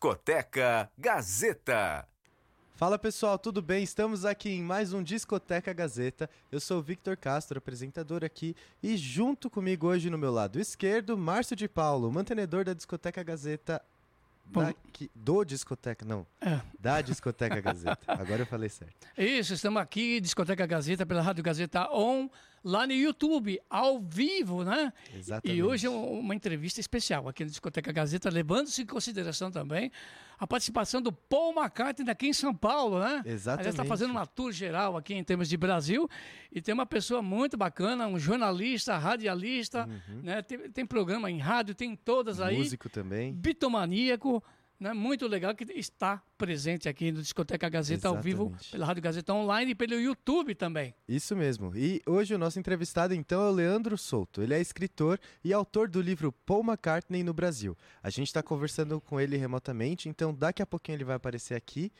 Discoteca Gazeta. Fala pessoal, tudo bem? Estamos aqui em mais um Discoteca Gazeta. Eu sou o Victor Castro, apresentador aqui, e junto comigo hoje no meu lado esquerdo, Márcio de Paulo, mantenedor da Discoteca Gazeta Daqui, do Discoteca, não. É. Da Discoteca Gazeta. Agora eu falei certo. Isso, estamos aqui, Discoteca Gazeta, pela Rádio Gazeta On, lá no YouTube, ao vivo, né? Exatamente. E hoje é uma entrevista especial aqui na Discoteca Gazeta, levando-se em consideração também a participação do Paul McCartney aqui em São Paulo, né? Exatamente. Ele está fazendo uma tour geral aqui em termos de Brasil e tem uma pessoa muito bacana, um jornalista, radialista, uhum. né? Tem, tem programa em rádio, tem todas aí. Músico também. Bitomaníaco né, muito legal que está presente aqui no Discoteca Gazeta Exatamente. ao vivo, pela Rádio Gazeta Online e pelo YouTube também. Isso mesmo. E hoje o nosso entrevistado então é o Leandro Souto. Ele é escritor e autor do livro Paul McCartney no Brasil. A gente está conversando com ele remotamente, então daqui a pouquinho ele vai aparecer aqui.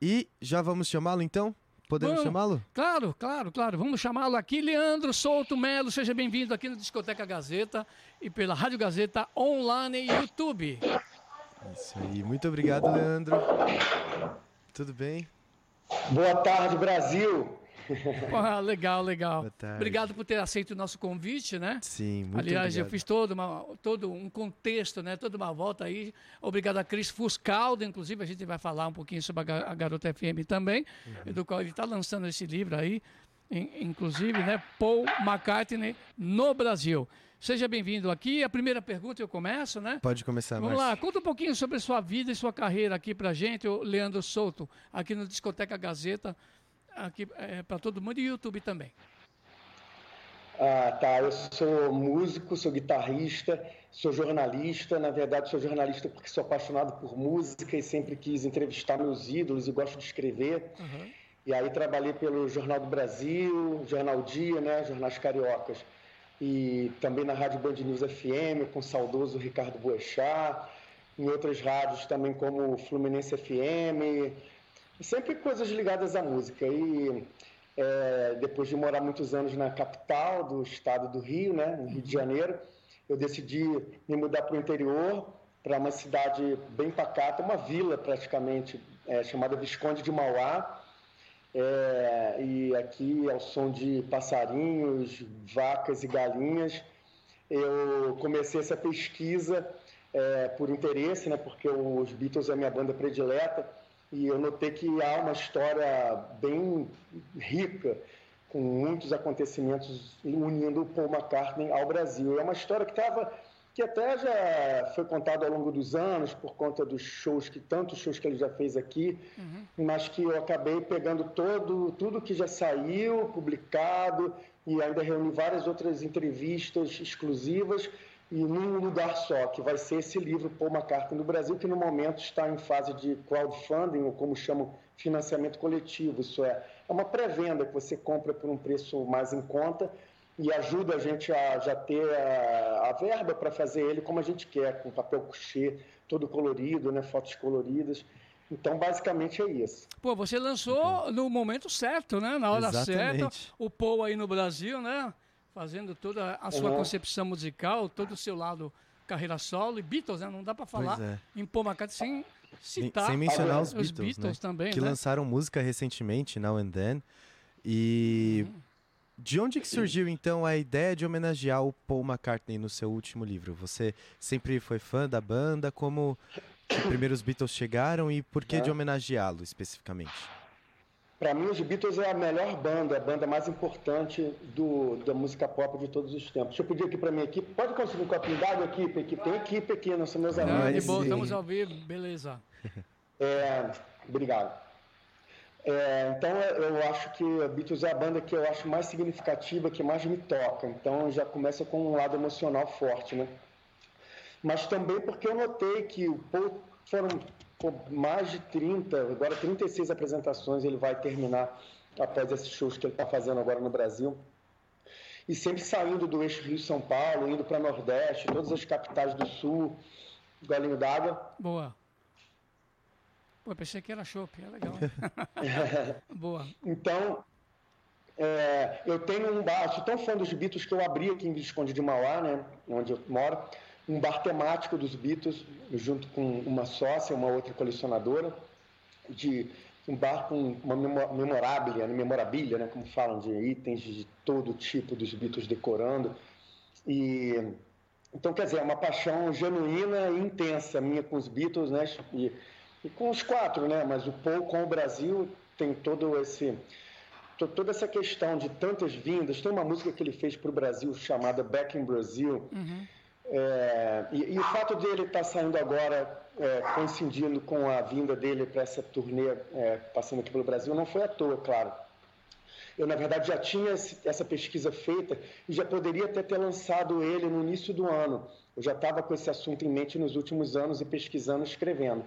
E já vamos chamá-lo então? Podemos chamá-lo? Claro, claro, claro. Vamos chamá-lo aqui, Leandro Souto Melo. Seja bem-vindo aqui no Discoteca Gazeta e pela Rádio Gazeta Online e YouTube. Isso aí. Muito obrigado, Leandro. Tudo bem? Boa tarde, Brasil. Ah, legal, legal. Obrigado por ter aceito o nosso convite, né? Sim, muito Aliás, obrigado. eu fiz todo, uma, todo um contexto, né? Toda uma volta aí. Obrigado a Cris Fuscaldo, inclusive a gente vai falar um pouquinho sobre a Garota FM também, uhum. do qual ele está lançando esse livro aí, inclusive, né? Paul McCartney no Brasil. Seja bem-vindo aqui. A primeira pergunta eu começo, né? Pode começar, Vamos Márcio. lá, conta um pouquinho sobre a sua vida e sua carreira aqui pra gente, o Leandro Souto, aqui no Discoteca Gazeta, aqui é, para todo mundo e YouTube também. Ah, tá. Eu sou músico, sou guitarrista, sou jornalista. Na verdade, sou jornalista porque sou apaixonado por música e sempre quis entrevistar meus ídolos e gosto de escrever. Uhum. E aí trabalhei pelo Jornal do Brasil, Jornal Dia, né, jornais cariocas e também na Rádio Band News FM, com o saudoso Ricardo Boechat, em outras rádios também como Fluminense FM, sempre coisas ligadas à música. E é, depois de morar muitos anos na capital do estado do Rio, né, no Rio de Janeiro, eu decidi me mudar para o interior, para uma cidade bem pacata, uma vila praticamente, é, chamada Visconde de Mauá, é, e aqui ao som de passarinhos, vacas e galinhas, eu comecei essa pesquisa é, por interesse, né, porque os Beatles é minha banda predileta, e eu notei que há uma história bem rica, com muitos acontecimentos unindo Paul McCartney ao Brasil. É uma história que estava que até já foi contado ao longo dos anos por conta dos shows que tantos shows que ele já fez aqui, uhum. mas que eu acabei pegando todo tudo que já saiu publicado e ainda reuni várias outras entrevistas exclusivas e num lugar só, que vai ser esse livro Paul McCartney no Brasil, que no momento está em fase de crowdfunding, ou como chamam, financiamento coletivo. Isso é, é uma pré-venda que você compra por um preço mais em conta e ajuda a gente a já ter a, a verba para fazer ele como a gente quer, com papel couché todo colorido, né, fotos coloridas. Então, basicamente é isso. Pô, você lançou no momento certo, né? Na hora Exatamente. certa. O Paul aí no Brasil, né? Fazendo toda a sua uhum. concepção musical, todo o seu lado carreira solo e Beatles, né? Não dá para falar é. em Paul McCartney sem citar sem mencionar os, os Beatles, Beatles né? também, que né? lançaram música recentemente, Now and Then. E uhum. De onde que surgiu então a ideia de homenagear o Paul McCartney no seu último livro? Você sempre foi fã da banda? Como os primeiros Beatles chegaram e por que é. de homenageá-lo especificamente? Para mim, os Beatles é a melhor banda, a banda mais importante do, da música pop de todos os tempos. Deixa eu pedir aqui para minha equipe. Pode conseguir um copinho d'água, equipe? equipe? Tem equipe aqui, não são meus amigos. Não, de boa, estamos ao vivo, beleza. É, obrigado. É, então eu acho que Beatles é a banda que eu acho mais significativa, que mais me toca. Então já começa com um lado emocional forte, né? Mas também porque eu notei que o Paul foram mais de 30, agora 36 apresentações ele vai terminar após esses shows que ele está fazendo agora no Brasil. E sempre saindo do eixo Rio-São Paulo, indo para Nordeste, todas as capitais do Sul, Galinho d'Água. Boa. Pô, pensei que era chopp, é legal. Boa. Então, é, eu tenho um bar, sou tão fã dos Beatles que eu abri aqui em Visconde de Mauá, né, onde eu moro, um bar temático dos Beatles, junto com uma sócia, uma outra colecionadora, de um bar com uma memoráblia, né, memorabilia, né, como falam, de itens de todo tipo dos Beatles decorando. E então, quer dizer, é uma paixão genuína e intensa minha com os Beatles, né? E, e com os quatro, né? Mas o Paul com o Brasil tem todo esse toda essa questão de tantas vindas. Tem uma música que ele fez para o Brasil chamada Back in Brazil. Uhum. É, e, e, o fato dele estar tá saindo agora, é, coincidindo com a vinda dele para essa turnê, é, passando aqui pelo Brasil, não foi à toa, claro. Eu, na verdade, já tinha essa pesquisa feita e já poderia até ter lançado ele no início do ano. Eu já estava com esse assunto em mente nos últimos anos e pesquisando, escrevendo.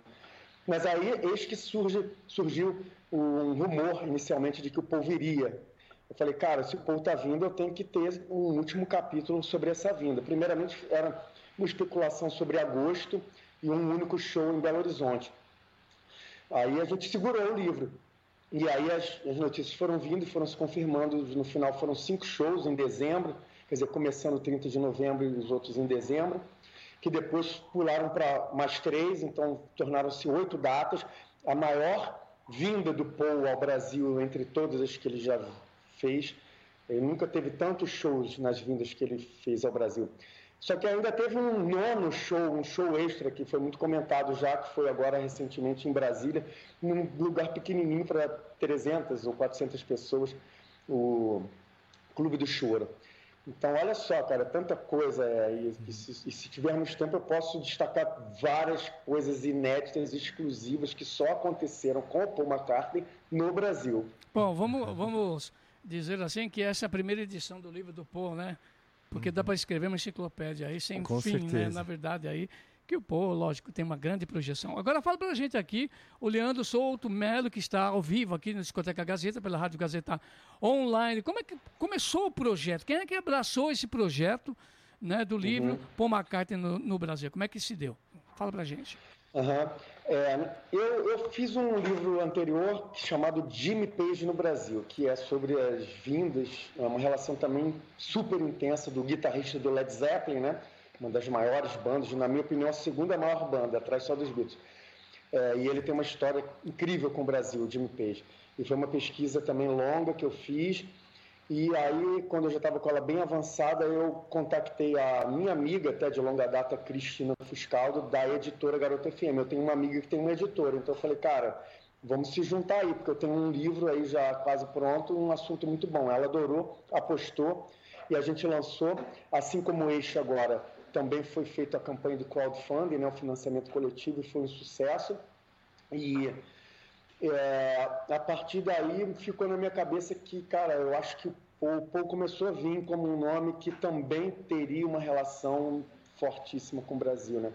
Mas aí, eis que surge, surgiu um rumor inicialmente de que o Paul viria. Eu falei, cara, se o Paul está vindo, eu tenho que ter um último capítulo sobre essa vinda. Primeiramente, era uma especulação sobre agosto e um único show em Belo Horizonte. Aí a gente segurou o livro. E aí as, as notícias foram vindo foram se confirmando. No final foram cinco shows em dezembro, quer dizer, começando 30 de novembro e os outros em dezembro, que depois pularam para mais três, então tornaram-se oito datas. A maior vinda do Paul ao Brasil entre todas as que ele já fez. Ele nunca teve tantos shows nas vindas que ele fez ao Brasil. Só que ainda teve um nono show, um show extra que foi muito comentado já, que foi agora recentemente em Brasília, num lugar pequenininho para 300 ou 400 pessoas, o Clube do Choro. Então, olha só, cara, tanta coisa. É, e, e, se, e, se, tivermos tempo, eu posso destacar várias coisas inéditas, exclusivas, que só aconteceram com o Paul McCartney no Brasil. Bom, vamos, vamos dizer assim que essa é a primeira edição do livro do Paul, né? Porque uhum. dá para escrever uma enciclopédia aí sem Com fim, né? certeza. né? Na verdade, aí que o Pô, lógico, tem uma grande projeção. Agora fala para a gente aqui, o Leandro Souto Melo, que está ao vivo aqui na Discoteca Gazeta, pela Rádio Gazeta Online. Como é que começou o projeto? Quem é que abraçou esse projeto né, do livro uhum. Paul McCartney no, no, Brasil? Como é que se deu? Fala para a gente. Uhum. É, eu, eu, fiz um livro anterior chamado Jimmy Page no Brasil, que é sobre as vindas, é uma relação também super intensa do guitarrista do Led Zeppelin, né? Uma das maiores bandas, na minha opinião, a segunda maior banda, atrás só dos Beatles. É, e ele tem uma história incrível com o Brasil, o Jimmy Page. E foi uma pesquisa também longa que eu fiz. E aí, quando eu já estava com ela bem avançada, eu contatei a minha amiga, até de longa data, Cristina Fuscaldo, da editora Garota FM. Eu tenho uma amiga que tem uma editora, então eu falei, cara, vamos se juntar aí, porque eu tenho um livro aí já quase pronto, um assunto muito bom. Ela adorou, apostou e a gente lançou, assim como Eixo agora também foi feita a campanha do crowdfunding, né, o financiamento coletivo, e foi um sucesso. E é, a partir daí ficou na minha cabeça que, cara, eu acho que o Paul começou a vir como um nome que também teria uma relação fortíssima com o Brasil, né?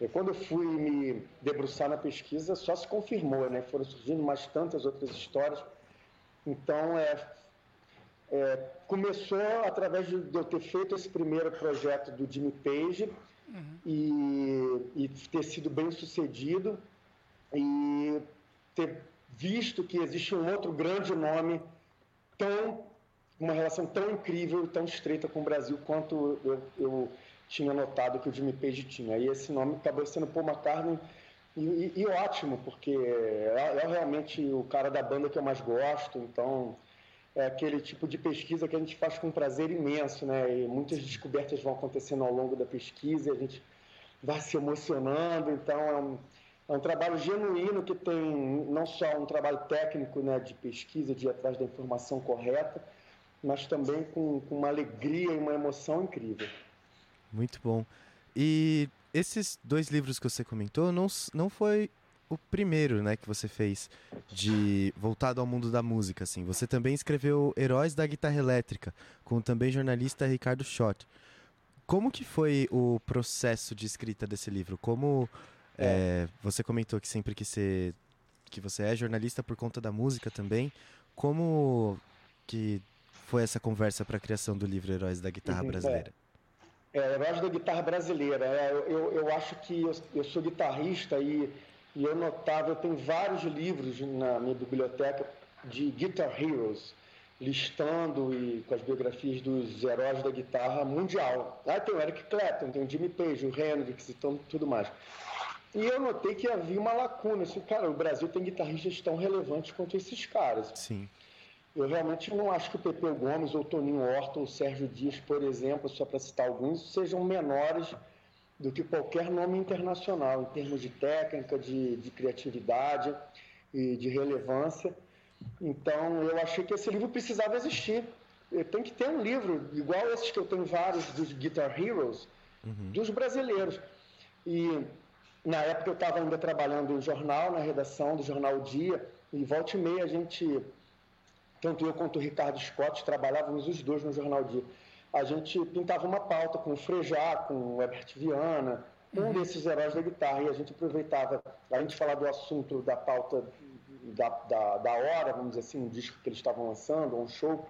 E quando eu fui me debruçar na pesquisa, só se confirmou, né? Foram surgindo mais tantas outras histórias. Então, é, é, começou através de, eu ter feito esse primeiro projeto do Jimmy Page uhum. e, e, ter sido bem sucedido e ter visto que existe um outro grande nome tão uma relação tão incrível e tão estreita com o Brasil quanto eu, eu tinha notado que o Jimmy Page tinha. E esse nome acabou sendo Paul McCartney e, e, e ótimo, porque é, é realmente o cara da banda que eu mais gosto, então é aquele tipo de pesquisa que a gente faz com prazer imenso, né? E muitas descobertas vão acontecendo ao longo da pesquisa a gente vai se emocionando. Então, é um, é um trabalho genuíno que tem não só um trabalho técnico né, de pesquisa, de ir atrás da informação correta, mas também com, com uma alegria e uma emoção incrível. Muito bom. E esses dois livros que você comentou não, não foi o primeiro, né, que você fez de voltado ao mundo da música, assim. Você também escreveu Heróis da Guitarra Elétrica, com também jornalista Ricardo Schott. Como que foi o processo de escrita desse livro? Como é. É, você comentou que sempre que você que você é jornalista por conta da música também, como que foi essa conversa para a criação do livro Heróis da Guitarra uhum, Brasileira? É, é Heróis da Guitarra Brasileira. É, eu, eu acho que eu, eu sou guitarrista e e eu notava, eu tenho vários livros na minha biblioteca de Guitar Heroes, listando e com as biografias dos heróis da guitarra mundial. Aí tem o Eric Clapton, tem o Jimmy Page, o Hendrix e tudo mais. E eu notei que havia uma lacuna. Assim, cara, o Brasil tem guitarristas tão relevantes quanto esses caras. Sim. Eu realmente não acho que o Pepeu Gomes, ou Toninho Horta, ou Sérgio Dias, por exemplo, só para citar alguns, sejam menores do que qualquer nome internacional, em termos de técnica, de, de criatividade e de relevância. Então, eu achei que esse livro precisava existir. Tem que ter um livro, igual esses que eu tenho vários dos Guitar Heroes, uhum. dos brasileiros. E na época eu estava ainda trabalhando em jornal, na redação do jornal Dia, e volta e meia a gente, tanto eu quanto o Ricardo Scott, trabalhávamos os dois no jornal Dia. A gente pintava uma pauta com o Frejá, com o Herbert Viana, um uhum. desses heróis da guitarra, e a gente aproveitava, a gente falar do assunto da pauta da, da, da hora, vamos dizer assim, um disco que eles estavam lançando, um show,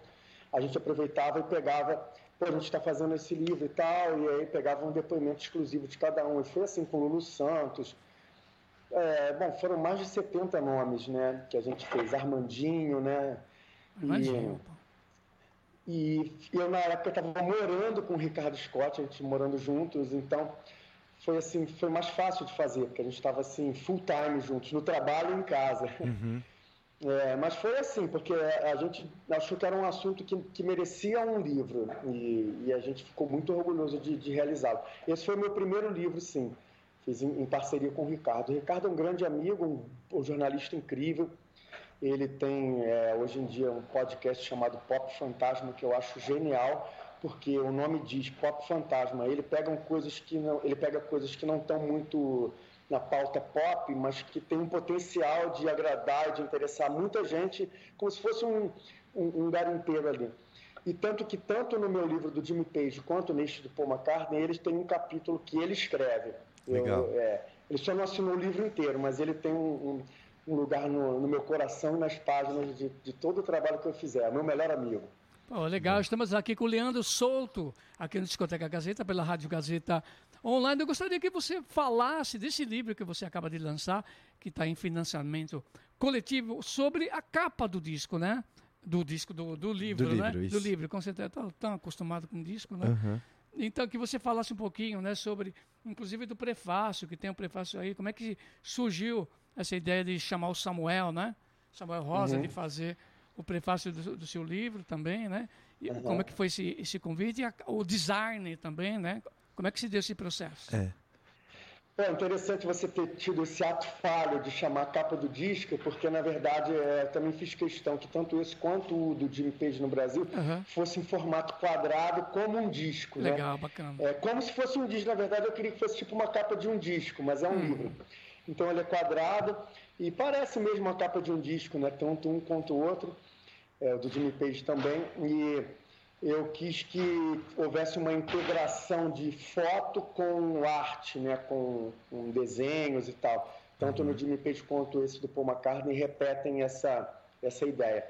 a gente aproveitava e pegava pô, a gente está fazendo esse livro e tal, e aí pegava um depoimento exclusivo de cada um. E foi assim com o Lulu Santos. É, bom, foram mais de 70 nomes, né, que a gente fez. Armandinho, né? Imagina. E, e eu, na época, estava morando com o Ricardo Scott, a gente morando juntos, então foi assim, foi mais fácil de fazer, porque a gente estava assim, full time juntos, no trabalho e em casa. Uhum. É, mas foi assim, porque a gente achou que era um assunto que, que merecia um livro e, e, a gente ficou muito orgulhoso de, de realizá-lo. Esse foi o meu primeiro livro, sim. Fiz em, em, parceria com o Ricardo. O Ricardo é um grande amigo, um, um jornalista incrível. Ele tem é, hoje em dia um podcast chamado Pop Fantasma que eu acho genial, porque o nome diz Pop Fantasma. Ele pega coisas que não, ele pega coisas que não estão muito na pauta pop, mas que tem um potencial de agradar e de interessar muita gente, como se fosse um, um, um garimpeiro ali. E tanto que, tanto no meu livro do Jimmy Page quanto neste do Paul McCartney, eles têm um capítulo que ele escreve. Legal. Eu, é, ele só não assinou o livro inteiro, mas ele tem um, um lugar no, no, meu coração e nas páginas de, de, todo o trabalho que eu fizer. É meu melhor amigo. Oh, legal, estamos aqui com o Leandro Souto, aqui no Discoteca Gazeta, pela Rádio Gazeta online. Eu gostaria que você falasse desse livro que você acaba de lançar, que está em financiamento coletivo, sobre a capa do disco, né? Do disco, do, do livro, do né? Livro, do livro, com certeza. Estou tão acostumado com disco, né? Uhum. Então, que você falasse um pouquinho, né? Sobre, inclusive, do prefácio, que tem um prefácio aí. Como é que surgiu essa ideia de chamar o Samuel, né? Samuel Rosa, uhum. de fazer o prefácio do, do, seu livro também, né? E uhum. Como é que foi esse, esse convite? E a, o design também, né? Como é que se deu esse processo? É. É interessante você ter tido esse ato falho de chamar a capa do disco, porque na verdade é, também fiz questão que tanto esse quanto o do Jimmy Page no Brasil uhum. fosse em formato quadrado como um disco. Né? Legal, né? bacana. É, como se fosse um disco, na verdade eu queria que fosse tipo uma capa de um disco, mas é um uhum. livro. Então ele é quadrado e parece mesmo a capa de um disco, né? Tanto um quanto o outro, é, o do Jimmy Page também. E eu quis que houvesse uma integração de foto com arte, né, com, com desenhos e tal. Tanto no uhum. Jimmy Page quanto esse do Paul McCartney repetem essa, essa ideia.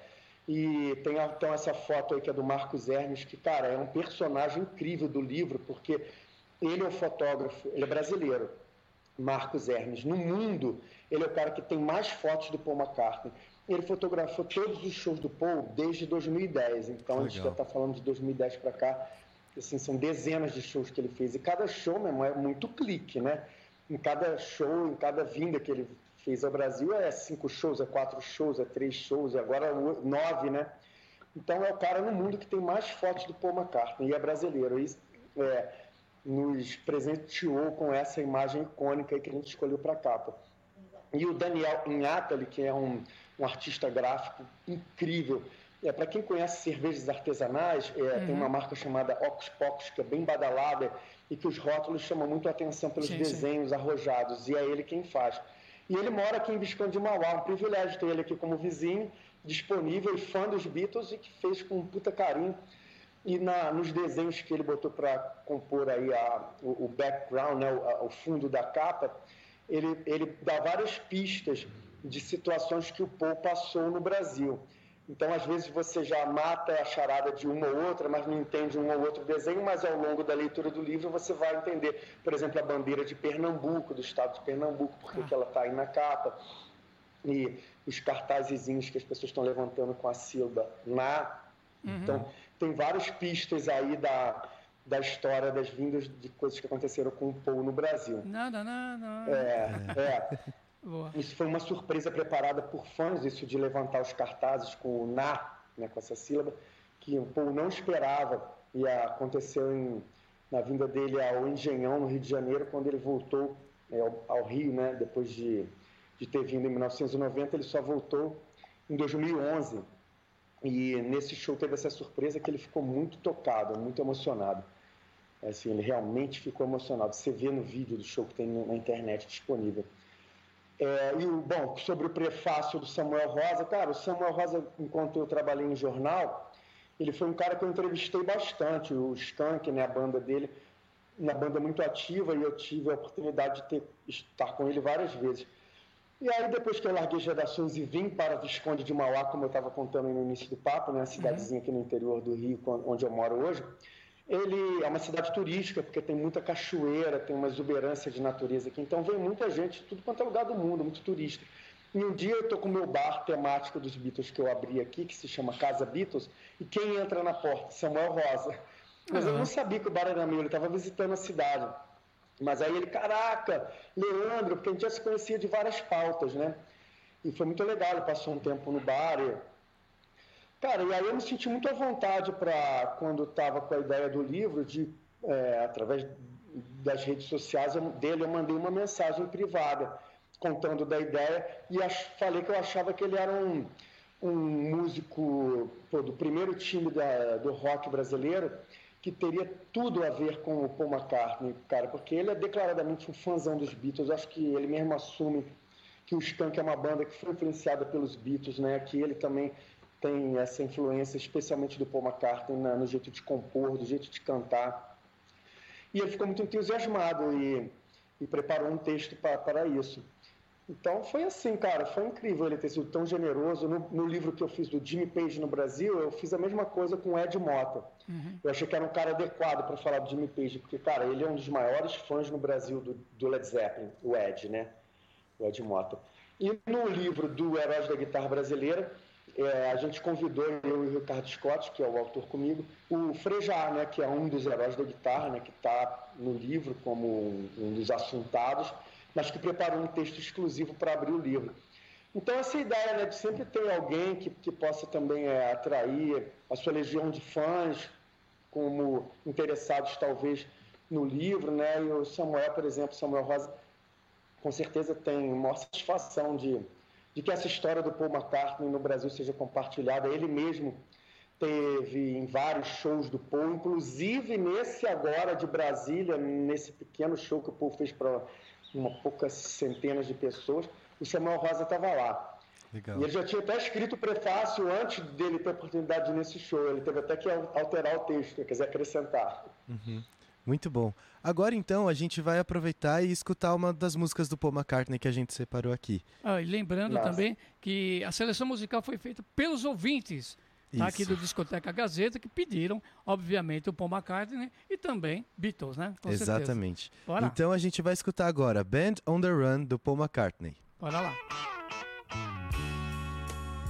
E tem então essa foto aí que é do Marcos Hermes, que, cara, é um personagem incrível do livro, porque ele é o fotógrafo, ele é brasileiro, Marcos Hermes. No mundo, ele é o cara que tem mais fotos do Paul McCartney. Ele fotografou todos os shows do Paul desde 2010, então Legal. a gente já está falando de 2010 para cá. Assim, são dezenas de shows que ele fez e cada show mesmo é muito clique, né? Em cada show, em cada vinda que ele fez ao Brasil é cinco shows, é quatro shows, é três shows, e agora nove, né? Então é o cara no mundo que tem mais fotos do Paul McCartney e é brasileiro. E é, nos presenteou com essa imagem icônica que a gente escolheu para a capa. E o Daniel Inhatali, que é um um artista gráfico incrível. É, Para quem conhece cervejas artesanais, é, uhum. tem uma marca chamada Ox Pocos, que é bem badalada e que os rótulos chamam muito a atenção pelos sim, desenhos sim. arrojados, e é ele quem faz. E ele mora aqui em Visconde de Mauá, um privilégio ter ele aqui como vizinho, disponível e fã dos Beatles e que fez com um puta carinho. E na, nos desenhos que ele botou para compor aí a, o, o background, né, o, a, o fundo da capa, ele, ele dá várias pistas de situações que o Paul passou no Brasil. Então, às vezes, você já mata a charada de uma ou outra, mas não entende um ou outro desenho, mas ao longo da leitura do livro você vai entender, por exemplo, a bandeira de Pernambuco, do estado de Pernambuco, porque que ela está aí na capa, e os cartazezinhos que as pessoas estão levantando com a sílaba na Uhum. Então, tem várias pistas aí da, da história das vindas de coisas que aconteceram com o Paul no Brasil. Nada, nada. É, é. Isso foi uma surpresa preparada por fãs, isso de levantar os cartazes com o na, né, com essa sílaba, que o Paul não esperava e aconteceu em, na vinda dele ao Engenhão, no Rio de Janeiro, quando ele voltou é, ao, ao, Rio, né, depois de, de ter vindo em 1990, ele só voltou em 2011. E nesse show teve essa surpresa que ele ficou muito tocado, muito emocionado. Assim, ele realmente ficou emocionado. Você vê no vídeo do show que tem na internet disponível. É, e o bom, sobre o prefácio do Samuel Rosa, cara, o Samuel Rosa, enquanto eu trabalhei em jornal, ele foi um cara que eu entrevistei bastante, o Skank, né, a banda dele, uma banda muito ativa e eu tive a oportunidade de ter, estar com ele várias vezes. E aí, depois que eu larguei as redações e vim para Visconde de Mauá, como eu estava contando no início do papo, né, a cidadezinha aqui no interior do Rio, onde eu moro hoje, ele é uma cidade turística, porque tem muita cachoeira, tem uma exuberância de natureza aqui, então vem muita gente, tudo quanto é lugar do mundo, muito turista. E um dia eu estou com o meu bar temático dos Beatles que eu abri aqui, que se chama Casa Beatles, e quem entra na porta? Samuel Rosa. Mas uhum. eu não sabia que o bar era meu, ele estava visitando a cidade. Mas aí ele, caraca, Leandro, porque a gente já se conhecia de várias pautas, né? E foi muito legal, ele passou um tempo no bar. Cara, e aí eu me senti muito à vontade para, quando estava com a ideia do livro, de, é, através das redes sociais dele, eu mandei uma mensagem privada contando da ideia e ach, falei que eu achava que ele era um, um músico pô, do primeiro time da, do rock brasileiro que teria tudo a ver com o Paul McCartney, cara, porque ele é declaradamente um fãzão dos Beatles. Eu acho que ele mesmo assume que o Skank é uma banda que foi influenciada pelos Beatles, né? Que ele também tem essa influência, especialmente do Paul McCartney, no jeito de compor, do jeito de cantar. E ele ficou muito entusiasmado e, e preparou um texto pra, para isso. Então foi assim, cara, foi incrível ele ter sido tão generoso. No, no, livro que eu fiz do Jimmy Page no Brasil, eu fiz a mesma coisa com o Ed Mota. Uhum. Eu achei que era um cara adequado para falar do Jimmy Page, porque, cara, ele é um dos maiores fãs no Brasil do, do Led Zeppelin, o Ed, né? O Ed Mota. E no livro do Heróis da Guitarra Brasileira, é, a gente convidou, eu e o Ricardo Scott, que é o autor comigo, o Frejá, né, que é um dos heróis da guitarra, né, que está no livro como um, um, dos assuntados, mas que preparou um texto exclusivo para abrir o livro. Então, essa ideia né, de sempre ter alguém que, que possa também é, atrair a sua legião de fãs, como interessados talvez no livro, né, e o Samuel, por exemplo, Samuel Rosa, com certeza tem maior satisfação de de que essa história do Paul McCartney no Brasil seja compartilhada. Ele mesmo teve em vários shows do Paul, inclusive nesse agora de Brasília, nesse pequeno show que o Paul fez para uma poucas centenas de pessoas, o Samuel Rosa estava lá. Legal. E ele já tinha até escrito o prefácio antes dele ter oportunidade de ir nesse show. Ele teve até que alterar o texto, quer dizer, acrescentar. Uhum. Muito bom. Agora então a gente vai aproveitar e escutar uma das músicas do Paul McCartney que a gente separou aqui. Ah, e lembrando Nossa. também que a seleção musical foi feita pelos ouvintes tá, aqui do Discoteca Gazeta que pediram, obviamente, o Paul McCartney e também Beatles, né? Com Exatamente. Então a gente vai escutar agora Band on the Run do Paul McCartney. Bora lá.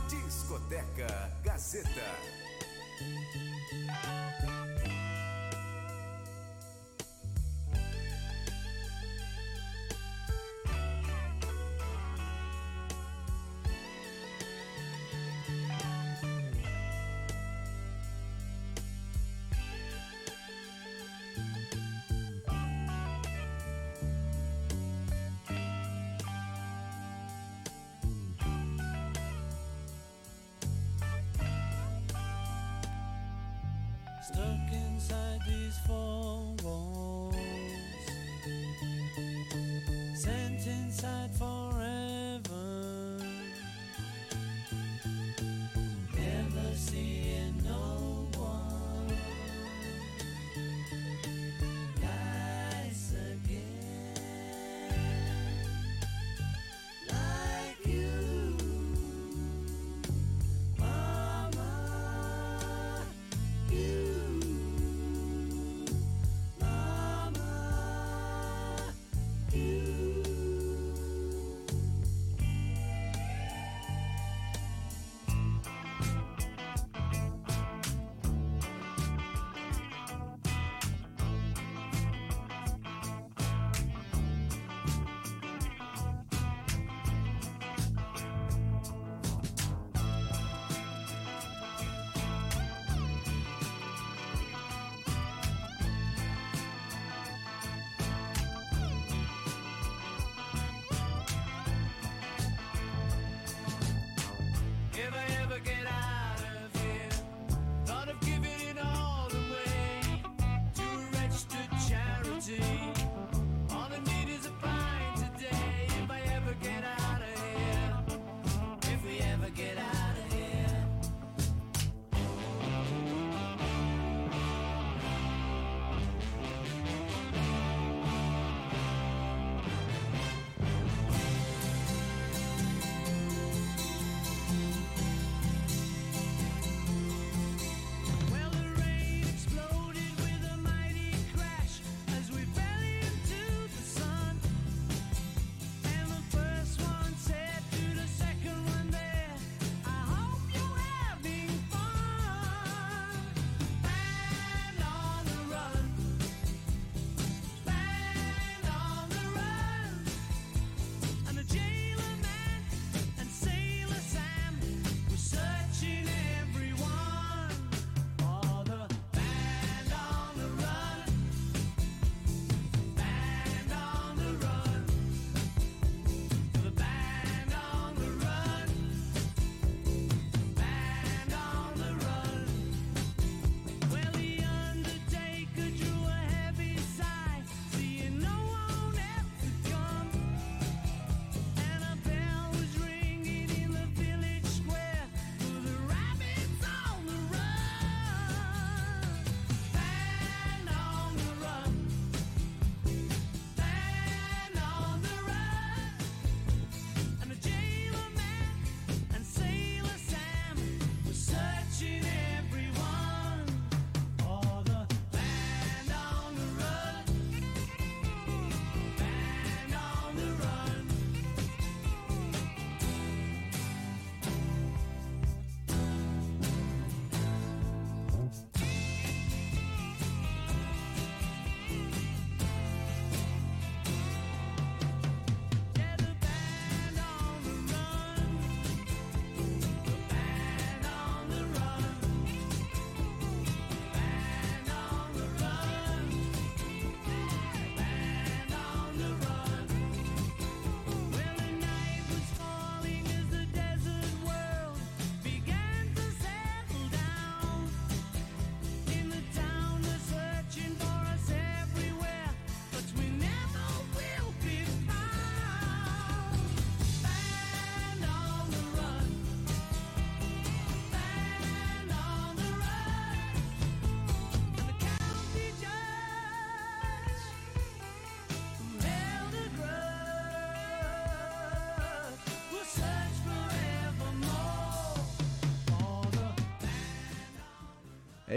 Discoteca Gazeta. for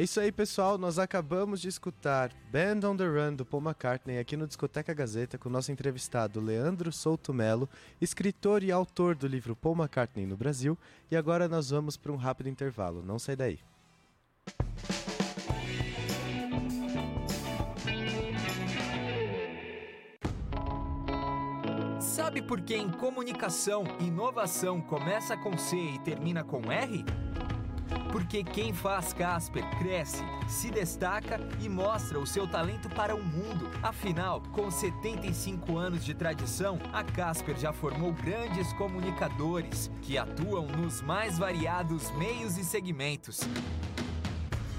É isso aí, pessoal. Nós acabamos de escutar Band on the Run do Paul McCartney aqui no Discoteca Gazeta com nosso entrevistado Leandro Souto Melo, escritor e autor do livro Paul McCartney no Brasil. E agora nós vamos para um rápido intervalo. Não sai daí. Sabe por que em comunicação, inovação começa com C e termina com R? Porque quem faz Casper cresce, se destaca e mostra o seu talento para o mundo. Afinal, com 75 anos de tradição, a Casper já formou grandes comunicadores que atuam nos mais variados meios e segmentos.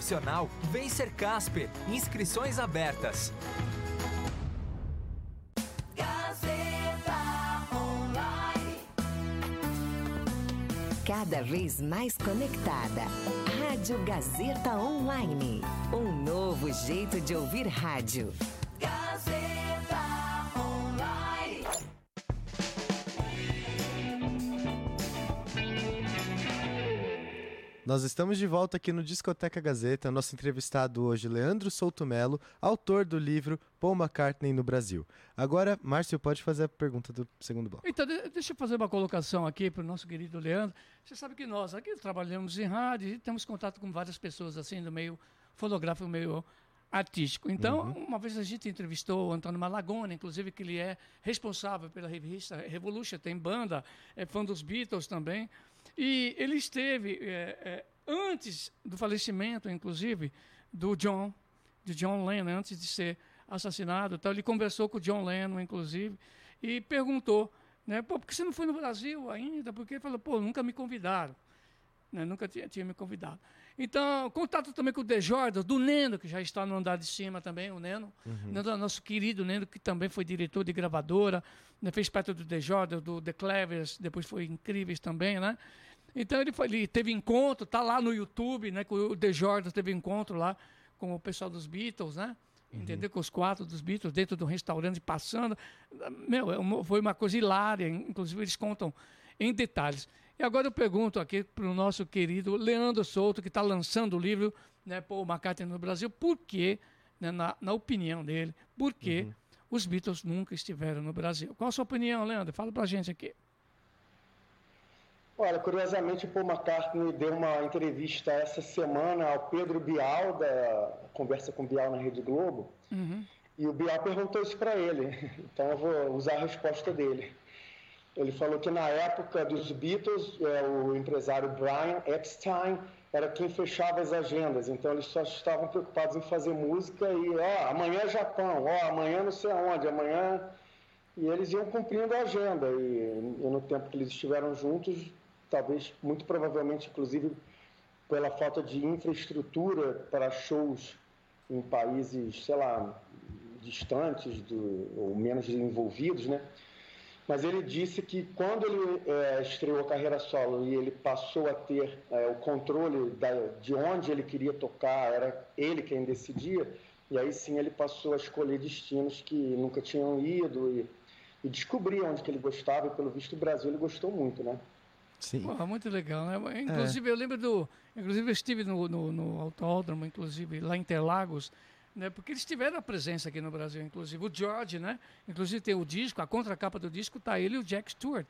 profissional. Vem ser Casper. Inscrições abertas. Gazeta Online. Cada vez mais conectada. Rádio Gazeta Online. Um novo jeito de ouvir rádio. Gazeta Nós estamos de volta aqui no Discoteca Gazeta. Nosso entrevistado hoje, Leandro Souto Melo, autor do livro Paul McCartney no Brasil. Agora, Márcio, pode fazer a pergunta do segundo bloco. Então, de- deixa eu fazer uma colocação aqui para o nosso querido Leandro. Você sabe que nós aqui trabalhamos em rádio e temos contato com várias pessoas assim do meio fonográfico, meio artístico. Então, uma vez a gente entrevistou o Antônio Malagona, inclusive que ele é responsável pela revista Revolution, tem banda, é fã dos Beatles também. E ele esteve é, é, antes do falecimento, inclusive, do John, de John Lennon, antes de ser assassinado. Então, ele conversou com o John Lennon, inclusive, e perguntou, né, por que você não foi no Brasil ainda? Porque ele falou, pô, nunca me convidaram. Né, nunca tinha, tinha me convidado. Então, contato também com o The Jordan, do Neno, que já está no andar de cima também, o Neno. Neno, nosso querido Neno, que também foi diretor de gravadora, né, fez parte do The Jordan, do The Clevers, depois foi Incríveis também, né? Então, ele, foi, ele teve encontro, tá lá no YouTube, né? Com o The Jordan teve encontro lá com o pessoal dos Beatles, né? Entendeu? Com os quatro dos Beatles dentro de um restaurante passando. Meu, é foi uma coisa hilária. Inclusive, eles contam em detalhes. E agora eu pergunto aqui para o nosso querido Leandro Souto, que está lançando o livro né, Paul McCartney no Brasil, por que, né, na, na opinião dele, por que os Beatles nunca estiveram no Brasil? Qual a sua opinião, Leandro? Fala para a gente aqui. Olha, curiosamente, o Paul McCartney deu uma entrevista essa semana ao Pedro Bial, da Conversa com Bial na Rede Globo, e o Bial perguntou isso para ele, então eu vou usar a resposta dele. Ele falou que na época dos Beatles, é, o empresário Brian Epstein era quem fechava as agendas, então eles só estavam preocupados em fazer música e, ó, amanhã é Japão, ó, amanhã não sei aonde, amanhã. E eles iam cumprindo a agenda. E, e no tempo que eles estiveram juntos, talvez, muito provavelmente, inclusive, pela falta de infraestrutura para shows em países, sei lá, distantes do, ou menos envolvidos, né? Mas ele disse que quando ele eh, estreou a carreira solo e ele passou a ter eh, o controle da, de onde ele queria tocar, era ele quem decidia, e aí sim ele passou a escolher destinos que nunca tinham ido e, e descobrir onde que ele gostava, e pelo visto o Brasil ele gostou muito, né? Sim. Muito legal, né? Inclusive, eu lembro do. Inclusive, eu estive no, no, no autódromo, inclusive, lá em Interlagos, né? Porque eles tiveram a presença aqui no Brasil, inclusive. O George, né? Inclusive tem o disco, a contracapa do disco tá ele e o Jack Stewart.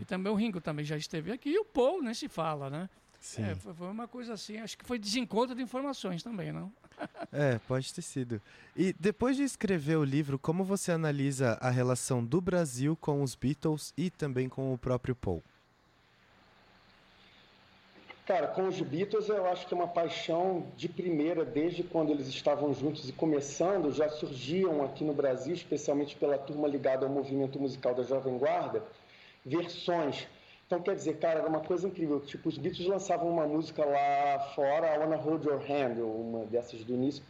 E também o Ringo também já esteve aqui. E o Paul, nem se fala, né? Sim. É, foi, foi uma coisa assim, acho que foi desencontro de informações também, não? É, pode ter sido. E depois de escrever o livro, como você analisa a relação do Brasil com os Beatles e também com o próprio Paul? Cara, com os Beatles eu acho que é uma paixão de primeira, desde quando eles estavam juntos e começando, já surgiam aqui no Brasil, especialmente pela turma ligada ao movimento musical da Jovem Guarda, versões Então, quer dizer, cara, era uma coisa incrível. Tipo, os Beatles lançavam uma música lá fora, I Wanna Hold Your Hand, uma dessas do início.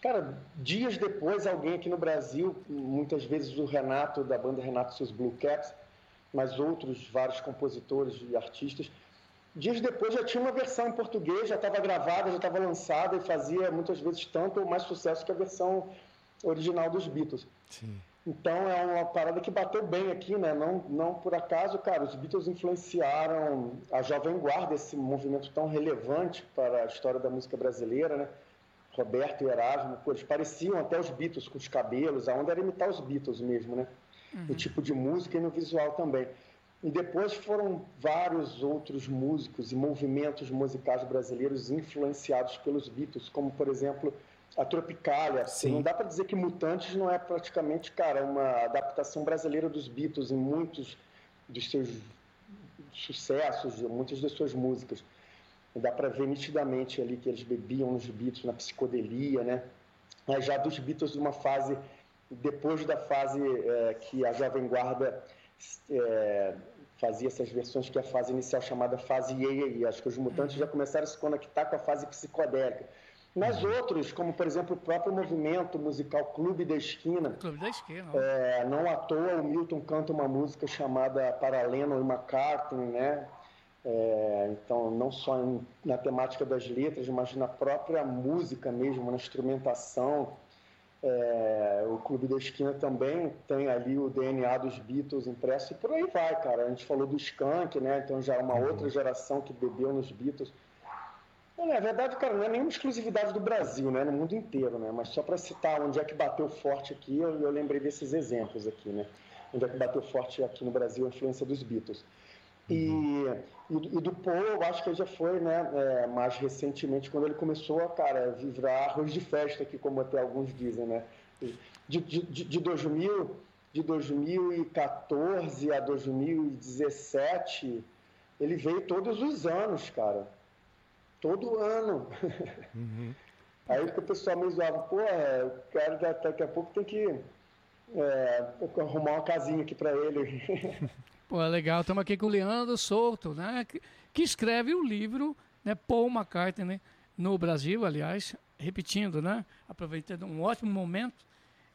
Cara, dias depois, alguém aqui no Brasil, muitas vezes o Renato, da banda Renato e seus Blue Caps, mas outros vários compositores e artistas, dias depois já tinha uma versão em português, já estava gravada, já estava lançada e fazia muitas vezes tanto ou mais sucesso que a versão original dos Beatles. Sim. Então é uma parada que bateu bem aqui, né? Não, não por acaso, cara, os Beatles influenciaram a Jovem Guarda, esse movimento tão relevante para a história da música brasileira, né? Roberto e Erasmo, pô, eles pareciam até os Beatles com os cabelos, a onda era imitar os Beatles mesmo, né? Uhum. No tipo de música e no visual também. E depois foram vários outros músicos e movimentos musicais brasileiros influenciados pelos Beatles, como por exemplo a Tropicália. Sim. Não dá para dizer que Mutantes não é praticamente, cara, uma adaptação brasileira dos Beatles em muitos dos seus sucessos, muitas das suas músicas. Dá para ver nitidamente ali que eles bebiam nos Beatles, na psicodelia, né? Mas já dos Beatles, uma fase, depois da fase é, que a Jovem Guarda é, fazia essas versões, que é a fase inicial chamada fase Yei, Acho que os Mutantes já começaram a se conectar com a fase psicodélica mas outros, como por exemplo o próprio movimento musical Clube da Esquina. Clube da Esquina. É, não à toa o Milton canta uma música chamada Para Lennon e McCartney, né? É, então, não só em, na temática das letras, mas na própria música mesmo, na instrumentação. É, o Clube da Esquina também tem ali o DNA dos Beatles impresso e por aí vai, cara. A gente falou do Skank, né? Então já é uma uhum. outra geração que bebeu nos Beatles. É, na verdade, cara, não é nenhuma exclusividade do Brasil, né? No mundo inteiro, né? Mas só para citar onde é que bateu forte aqui, eu, eu, lembrei desses exemplos aqui, né? Onde é que bateu forte aqui no Brasil a influência dos Beatles. E, uhum. e, e, do Paul, eu acho que já foi, né? É, mais recentemente, quando ele começou a, cara, virar arroz de festa aqui, como até alguns dizem, né? De, de, de, de 2000, de 2014 a 2017, ele veio todos os anos, cara todo ano. Uhum. Aí o pessoal me zoava, pô, o cara daqui a pouco tem que é, arrumar uma casinha aqui para ele. Pô, é legal. Estamos aqui com o Leandro Souto, né? Que, que escreve o livro, né? Paul McCartney, né? no Brasil, aliás, repetindo, né? Aproveitando um ótimo momento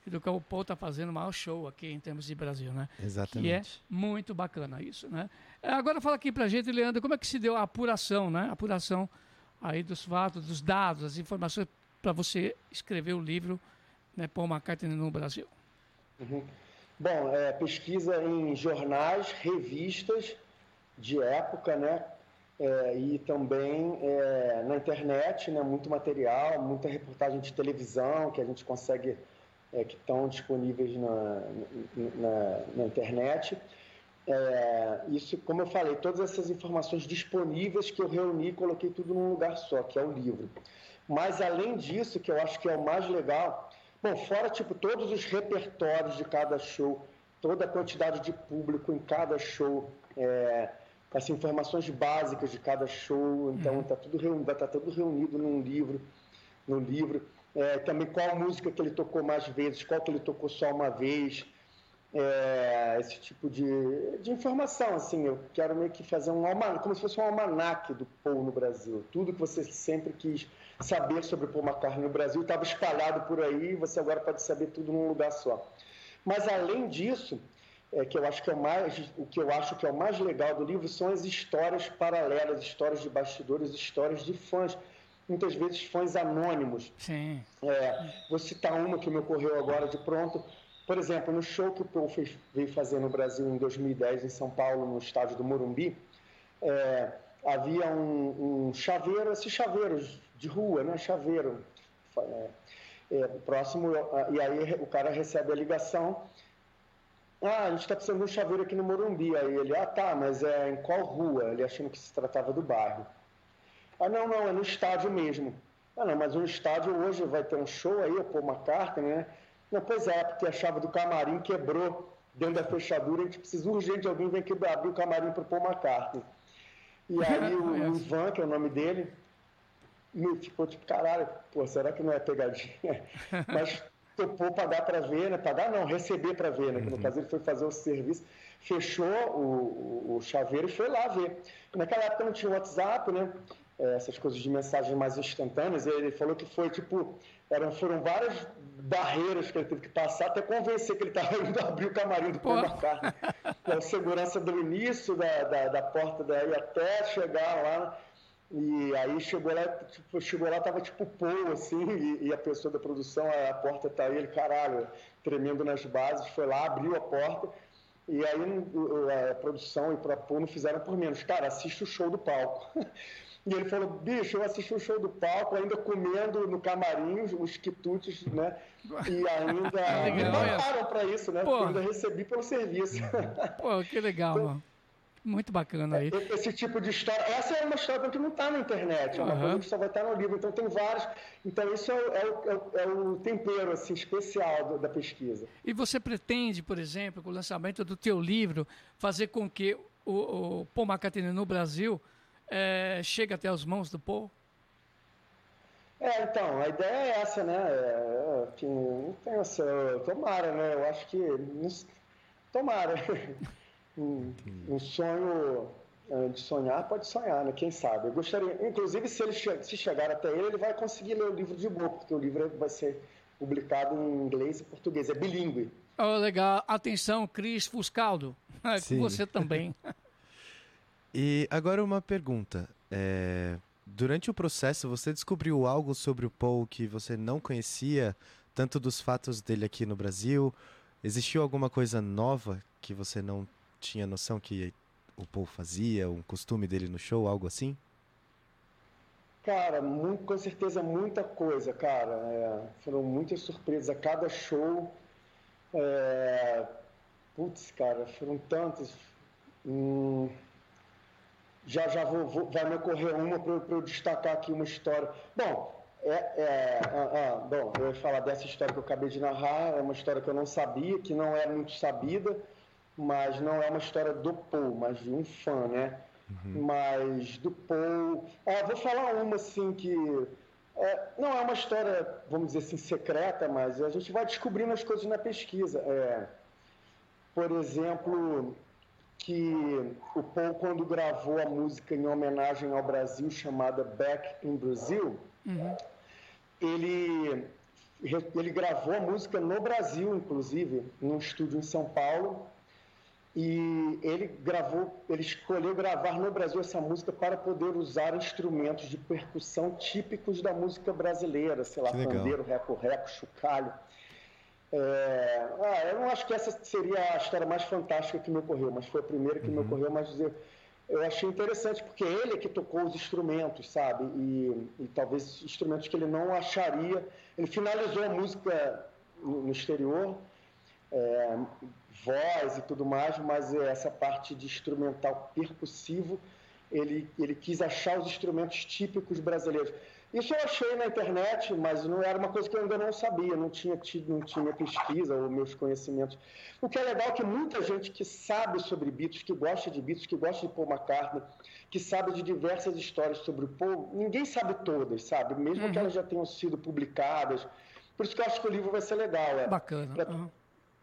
do que o Paul está fazendo o maior show aqui em termos de Brasil, né? Exatamente. E é muito bacana isso, né? Agora fala aqui pra gente, Leandro, como é que se deu a apuração, né? A apuração aí dos fatos, dos dados, as informações para você escrever o livro né, Paul McCartney no Brasil? Uhum. Bom, é, pesquisa em jornais, revistas de época, né? É, e também é, na internet, né? Muito material, muita reportagem de televisão que a gente consegue, é, que estão disponíveis na, na, na internet. É, isso, como eu falei, todas essas informações disponíveis que eu reuni coloquei tudo num lugar só, que é o livro. Mas além disso, que eu acho que é o mais legal, bom, fora tipo todos os repertórios de cada show, toda a quantidade de público em cada show, é, as informações básicas de cada show, então está uhum. tudo reunido, tá tudo reunido num livro, no livro. É, também qual música que ele tocou mais vezes, qual que ele tocou só uma vez é, esse tipo de, de informação, assim, eu quero meio que fazer um almanac, como se fosse um almanac do Paul no Brasil. Tudo que você sempre quis saber sobre o Paul McCartney no Brasil estava espalhado por aí, você agora pode saber tudo num lugar só. Mas além disso, é, que eu acho que é o mais, o que eu acho que é o mais legal do livro são as histórias paralelas, histórias de bastidores, histórias de fãs muitas vezes fãs anônimos. Sim. É, vou citar uma que me ocorreu agora de pronto. Por exemplo, no show que o Paul fez, veio fazer no Brasil em 2010, em São Paulo, no estádio do Morumbi, é, havia um, um, chaveiro, esses chaveiros de rua, né? Chaveiro. É, é, próximo, e aí o cara recebe a ligação. Ah, a gente está precisando de um chaveiro aqui no Morumbi. Aí ele, ah tá, mas é em qual rua? Ele achando que se tratava do bairro. Ah, não, não, é no estádio mesmo. Ah, não, mas o estádio hoje vai ter um show aí, o Paul McCartney, né? Não, pois é, porque a chave do camarim quebrou dentro da fechadura, a gente precisa urgente de alguém vir aqui abrir o camarim para o Paul McCartney. E aí o, o, Ivan, que é o nome dele, me ficou tipo, caralho, pô, será que não é pegadinha? Mas topou pagar para ver, né? Pagar não, receber para ver, né? Que no uhum. caso ele foi fazer o serviço. fechou o, o, o chaveiro e foi lá ver. Naquela época não tinha WhatsApp, né? É, essas coisas de mensagens mais instantâneas. Ele falou que foi tipo, eram, foram várias barreiras que ele teve que passar até convencer que ele estava indo abrir o camarim do Paul McCartney. a segurança do início da, da, da porta daí até chegar lá. E aí chegou lá, tipo, chegou lá, tava tipo Paul, assim, e, e, a pessoa da produção, a, a porta tá aí, ele, caralho, tremendo nas bases, foi lá, abriu a porta e aí a produção e para pôr não fizeram por menos. Cara, assiste o show do palco. E ele falou, bicho, eu assisti o show do palco, ainda comendo no camarim os quitutes, né? E ainda legal, me pagaram para isso, né? Pô. ainda recebi pelo serviço. Pô, que legal, então, mano. Muito bacana aí. Esse tipo de história. Essa é uma história que não está na internet, é uma uhum. coisa que só vai estar no livro. Então tem vários. Então isso é, é, é, é o tempero assim, especial do, da pesquisa. E você pretende, por exemplo, com o lançamento do teu livro, fazer com que o, o Paul McCartney no Brasil é, chegue até as mãos do Paul? É, então, a ideia é essa, né? É, que não tem essa. Tomara, né? Eu acho que. Tomara. um, um sonho uh, de sonhar, pode sonhar, né? Quem sabe? Eu gostaria, inclusive, se ele che se chegar até ele, ele vai conseguir ler o livro de boa, porque o livro vai ser publicado em inglês e português, é bilíngue. Oh, legal. Atenção, Cris Fuscaldo. Com você também. e agora uma pergunta. É... Durante o processo, você descobriu algo sobre o Paul que você não conhecia, tanto dos fatos dele aqui no Brasil? Existiu alguma coisa nova que você não tinha noção que o Paul fazia, um costume dele no show, algo assim? Cara, muito, com certeza muita coisa, cara. É, foram muitas surpresas a cada show. É, putz, cara, foram tantas. Hum, já já vou, vou, vai me ocorrer uma para eu destacar aqui uma história. Bom, é, é ah, ah, bom, eu ia falar dessa história que eu acabei de narrar. É uma história que eu não sabia, que não é muito sabida mas não é uma história do Paul, mas de um fã, né? Uhum. Mas do Paul. É, vou falar uma assim que. É, não é uma história, vamos dizer assim, secreta, mas a gente vai descobrindo as coisas na pesquisa. É, por exemplo, que o Paul, quando gravou a música em homenagem ao Brasil, chamada Back in Brazil, uhum. ele, ele gravou a música no Brasil, inclusive, num estúdio em São Paulo e ele gravou, ele escolheu gravar no Brasil essa música para poder usar instrumentos de percussão típicos da música brasileira, sei lá, pandeiro, reco-reco, chocalho. É, ah, eu não acho que essa seria a história mais fantástica que me ocorreu, mas foi a primeira que uhum. me ocorreu, mas eu, eu achei interessante, porque ele é que tocou os instrumentos, sabe? E, e talvez instrumentos que ele não acharia. Ele finalizou a música no, no exterior, é, voz e tudo mais, mas essa parte de instrumental percussivo, ele, ele quis achar os instrumentos típicos brasileiros. Isso eu achei na internet, mas não era uma coisa que eu ainda não sabia, não tinha tido, não tinha pesquisa ou meus conhecimentos. O que é legal é que muita gente que sabe sobre Beatles, que gosta de Beatles, que gosta de Paul McCartney, que sabe de diversas histórias sobre o Paul, ninguém sabe todas, sabe? Mesmo uhum. que elas já tenham sido publicadas. Por isso que eu acho que o livro vai ser legal. É, Bacana. Pra, uhum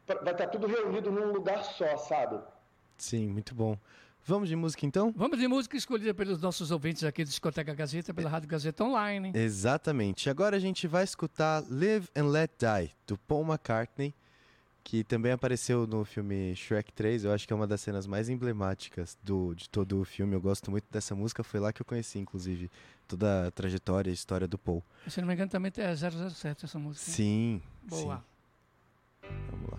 vai estar tudo reunido num lugar só, sabe? Sim, muito bom. Vamos de música então? Vamos de música escolhida pelos nossos ouvintes aqui do Discoteca Gazeta, pela Rádio Gazeta Online. Exatamente. Agora a gente vai escutar Live and Let Die, do Paul McCartney, que também apareceu no filme Shrek 3. Eu acho que é uma das cenas mais emblemáticas do, de todo o filme. Eu gosto muito dessa música, foi lá que eu conheci, inclusive, toda a trajetória e história do Paul. Se não me engano, também é 007 essa música. Sim. Boa. Sim. Vamos lá.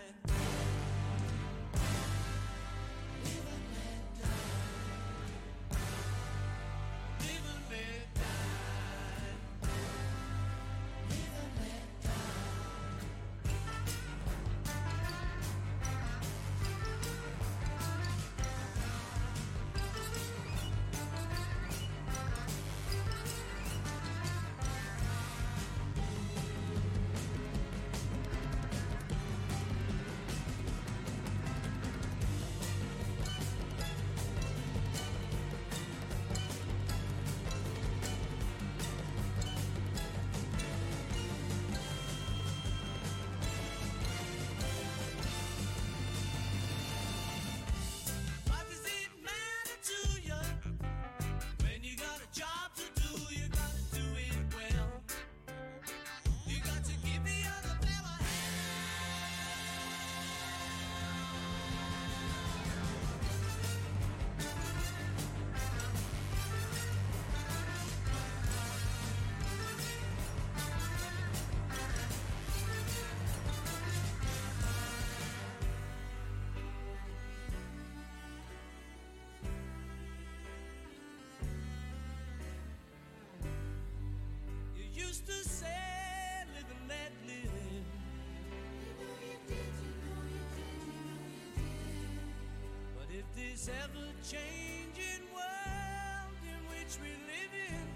This ever-changing world in which we live in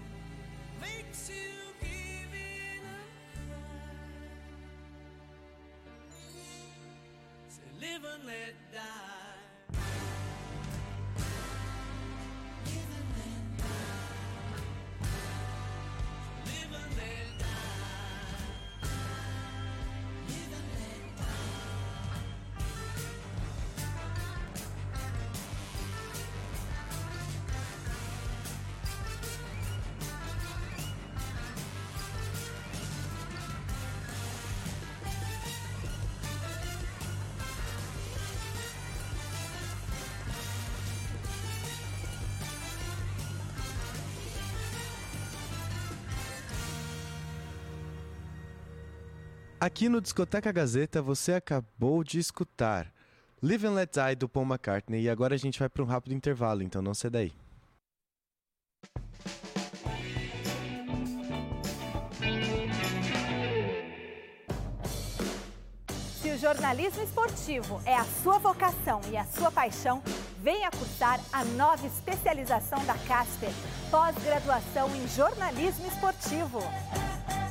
makes you give in a cry. Say, live and let die. Aqui no Discoteca Gazeta você acabou de escutar Live and Let Die do Paul McCartney e agora a gente vai para um rápido intervalo, então não sai daí. Se o jornalismo esportivo é a sua vocação e a sua paixão, venha cursar a nova especialização da Casper, pós-graduação em jornalismo esportivo.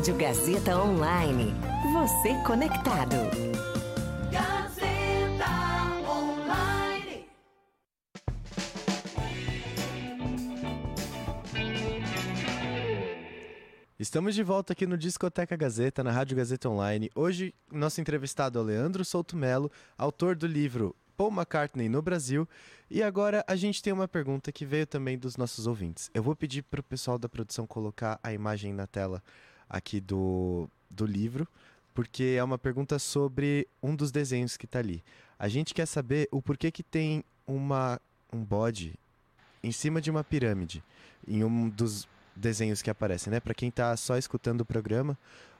Rádio Gazeta Online. Você conectado. Gazeta Online. Estamos de volta aqui no Discoteca Gazeta, na Rádio Gazeta Online. Hoje, nosso entrevistado é o Leandro Souto Melo, autor do livro Paul McCartney no Brasil. E agora a gente tem uma pergunta que veio também dos nossos ouvintes. Eu vou pedir para o pessoal da produção colocar a imagem na tela aqui do, do livro, porque é uma pergunta sobre um dos desenhos que está ali. A gente quer saber o porquê que tem uma, um bode em cima de uma pirâmide, em um dos desenhos que aparecem, né? Para quem está só escutando o programa,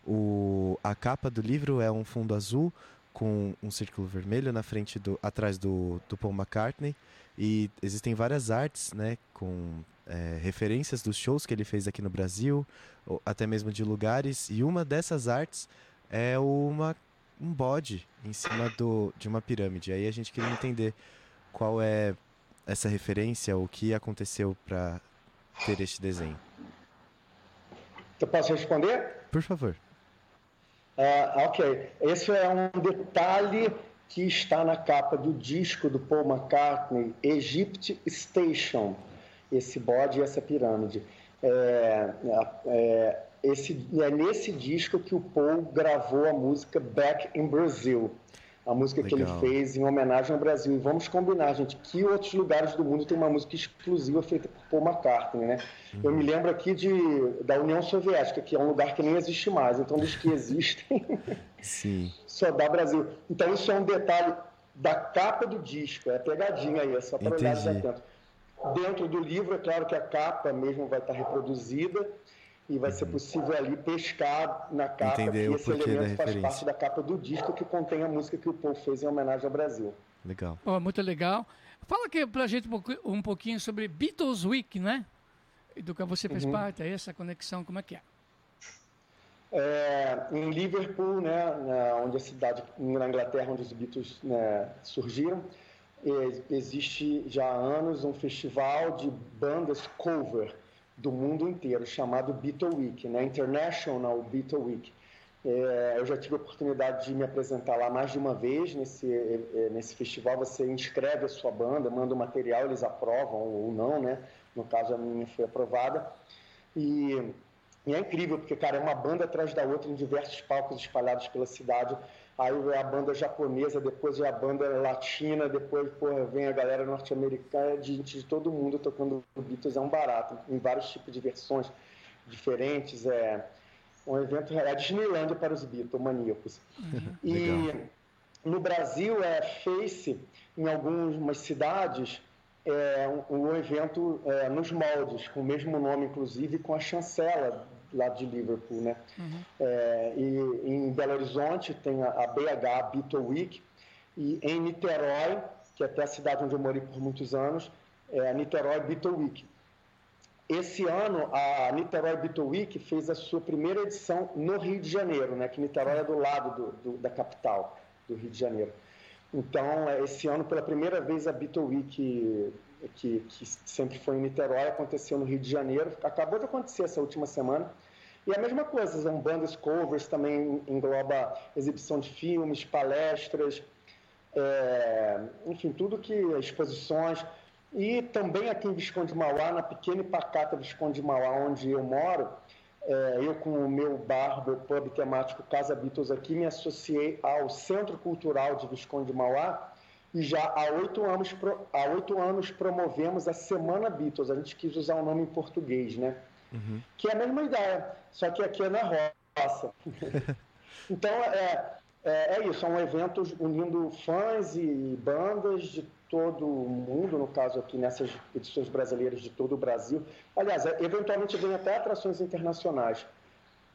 o, a capa do livro é um fundo azul com um círculo vermelho na frente do atrás do, do Paul McCartney e existem várias artes, né? Com é, referências dos shows que ele fez aqui no Brasil, ou até mesmo de lugares. E uma dessas artes é uma um bode em cima do, de uma pirâmide. Aí a gente queria entender qual é essa referência, o que aconteceu para ter este desenho. Eu posso responder? Por favor. Ah, ok. Esse é um detalhe que está na capa do disco do Paul McCartney, Egypt Station, esse bode e essa pirâmide. É, é, esse, é nesse disco que o Paul gravou a música Back in Brazil, a música que ele Legal. fez em homenagem ao Brasil. E vamos combinar, gente, que outros lugares do mundo tem uma música exclusiva feita por Paul McCartney, né? Eu me lembro aqui de, da União Soviética, que é um lugar que nem existe mais. Então, dos que existem, Sim. só dá Brasil. Então, isso é um detalhe da capa do disco, é pegadinha aí, é só para olhar atento. Dentro do livro, é claro que a capa mesmo vai estar reproduzida e vai ser possível ali pescar na capa Entender que o esse elemento faz referência. parte da capa do disco que contém a música que o Paul fez em homenagem ao Brasil. Legal. Ó, muito legal. Fala aqui pra gente um pouqui- pouquinho sobre Beatles Week, né? E Do que você fez Uhum. parte, aí, essa conexão, como é que é? É, em Liverpool, né, na, onde a cidade na Inglaterra onde os Beatles né, surgiram, existe já há anos um festival de bandas cover do mundo inteiro chamado Beatle Week, né, International Beatle Week. É, eu já tive a oportunidade de me apresentar lá mais de uma vez nesse, eh, nesse festival. Você inscreve a sua banda, manda o material, eles aprovam ou não, né? No caso, a minha foi aprovada. E e é incrível, porque, cara, é uma banda atrás da outra em diversos palcos espalhados pela cidade. Aí é a banda japonesa, depois é a banda latina, depois porra, vem a galera norte-americana, de gente de todo mundo tocando Beatles. É um barato, em vários tipos de versões diferentes. É, Um evento, é a Disneylândia para os Beatles, E Legal. no Brasil é Face, em algumas cidades, é um, um evento é, nos moldes, com o mesmo nome, inclusive, com a chancela lá de Liverpool, né? É, e em Belo Horizonte tem a, a BH Beatle Week, e em Niterói, que é até a cidade onde eu morei por muitos anos, é a Niterói Beatle Week. Esse ano, a Niterói Beatle Week fez a sua primeira edição no Rio de Janeiro, né? que Niterói é do lado do- do- da capital do Rio de Janeiro. Então, é, esse ano, pela primeira vez, a Beatle Week, que, que sempre foi em Niterói, aconteceu no Rio de Janeiro. Acabou de acontecer essa última semana. E a mesma coisa, são bandas covers, também engloba exibição de filmes, palestras, é, enfim, tudo que exposições. E também aqui em Visconde de Mauá, na pequena e pacata Visconde de Mauá, onde eu moro, é, eu com o meu bar, meu pub temático Casa Beatles aqui, me associei ao Centro Cultural de Visconde de Mauá e já há oito anos, há oito anos promovemos a Semana Beatles. A gente quis usar o nome em português, né? Que é a mesma ideia, só que aqui é na roça. então, é, é, é isso, é um evento unindo fãs e bandas de todo o mundo, no caso aqui nessas edições brasileiras de todo o Brasil. Aliás, é, eventualmente vem até atrações internacionais,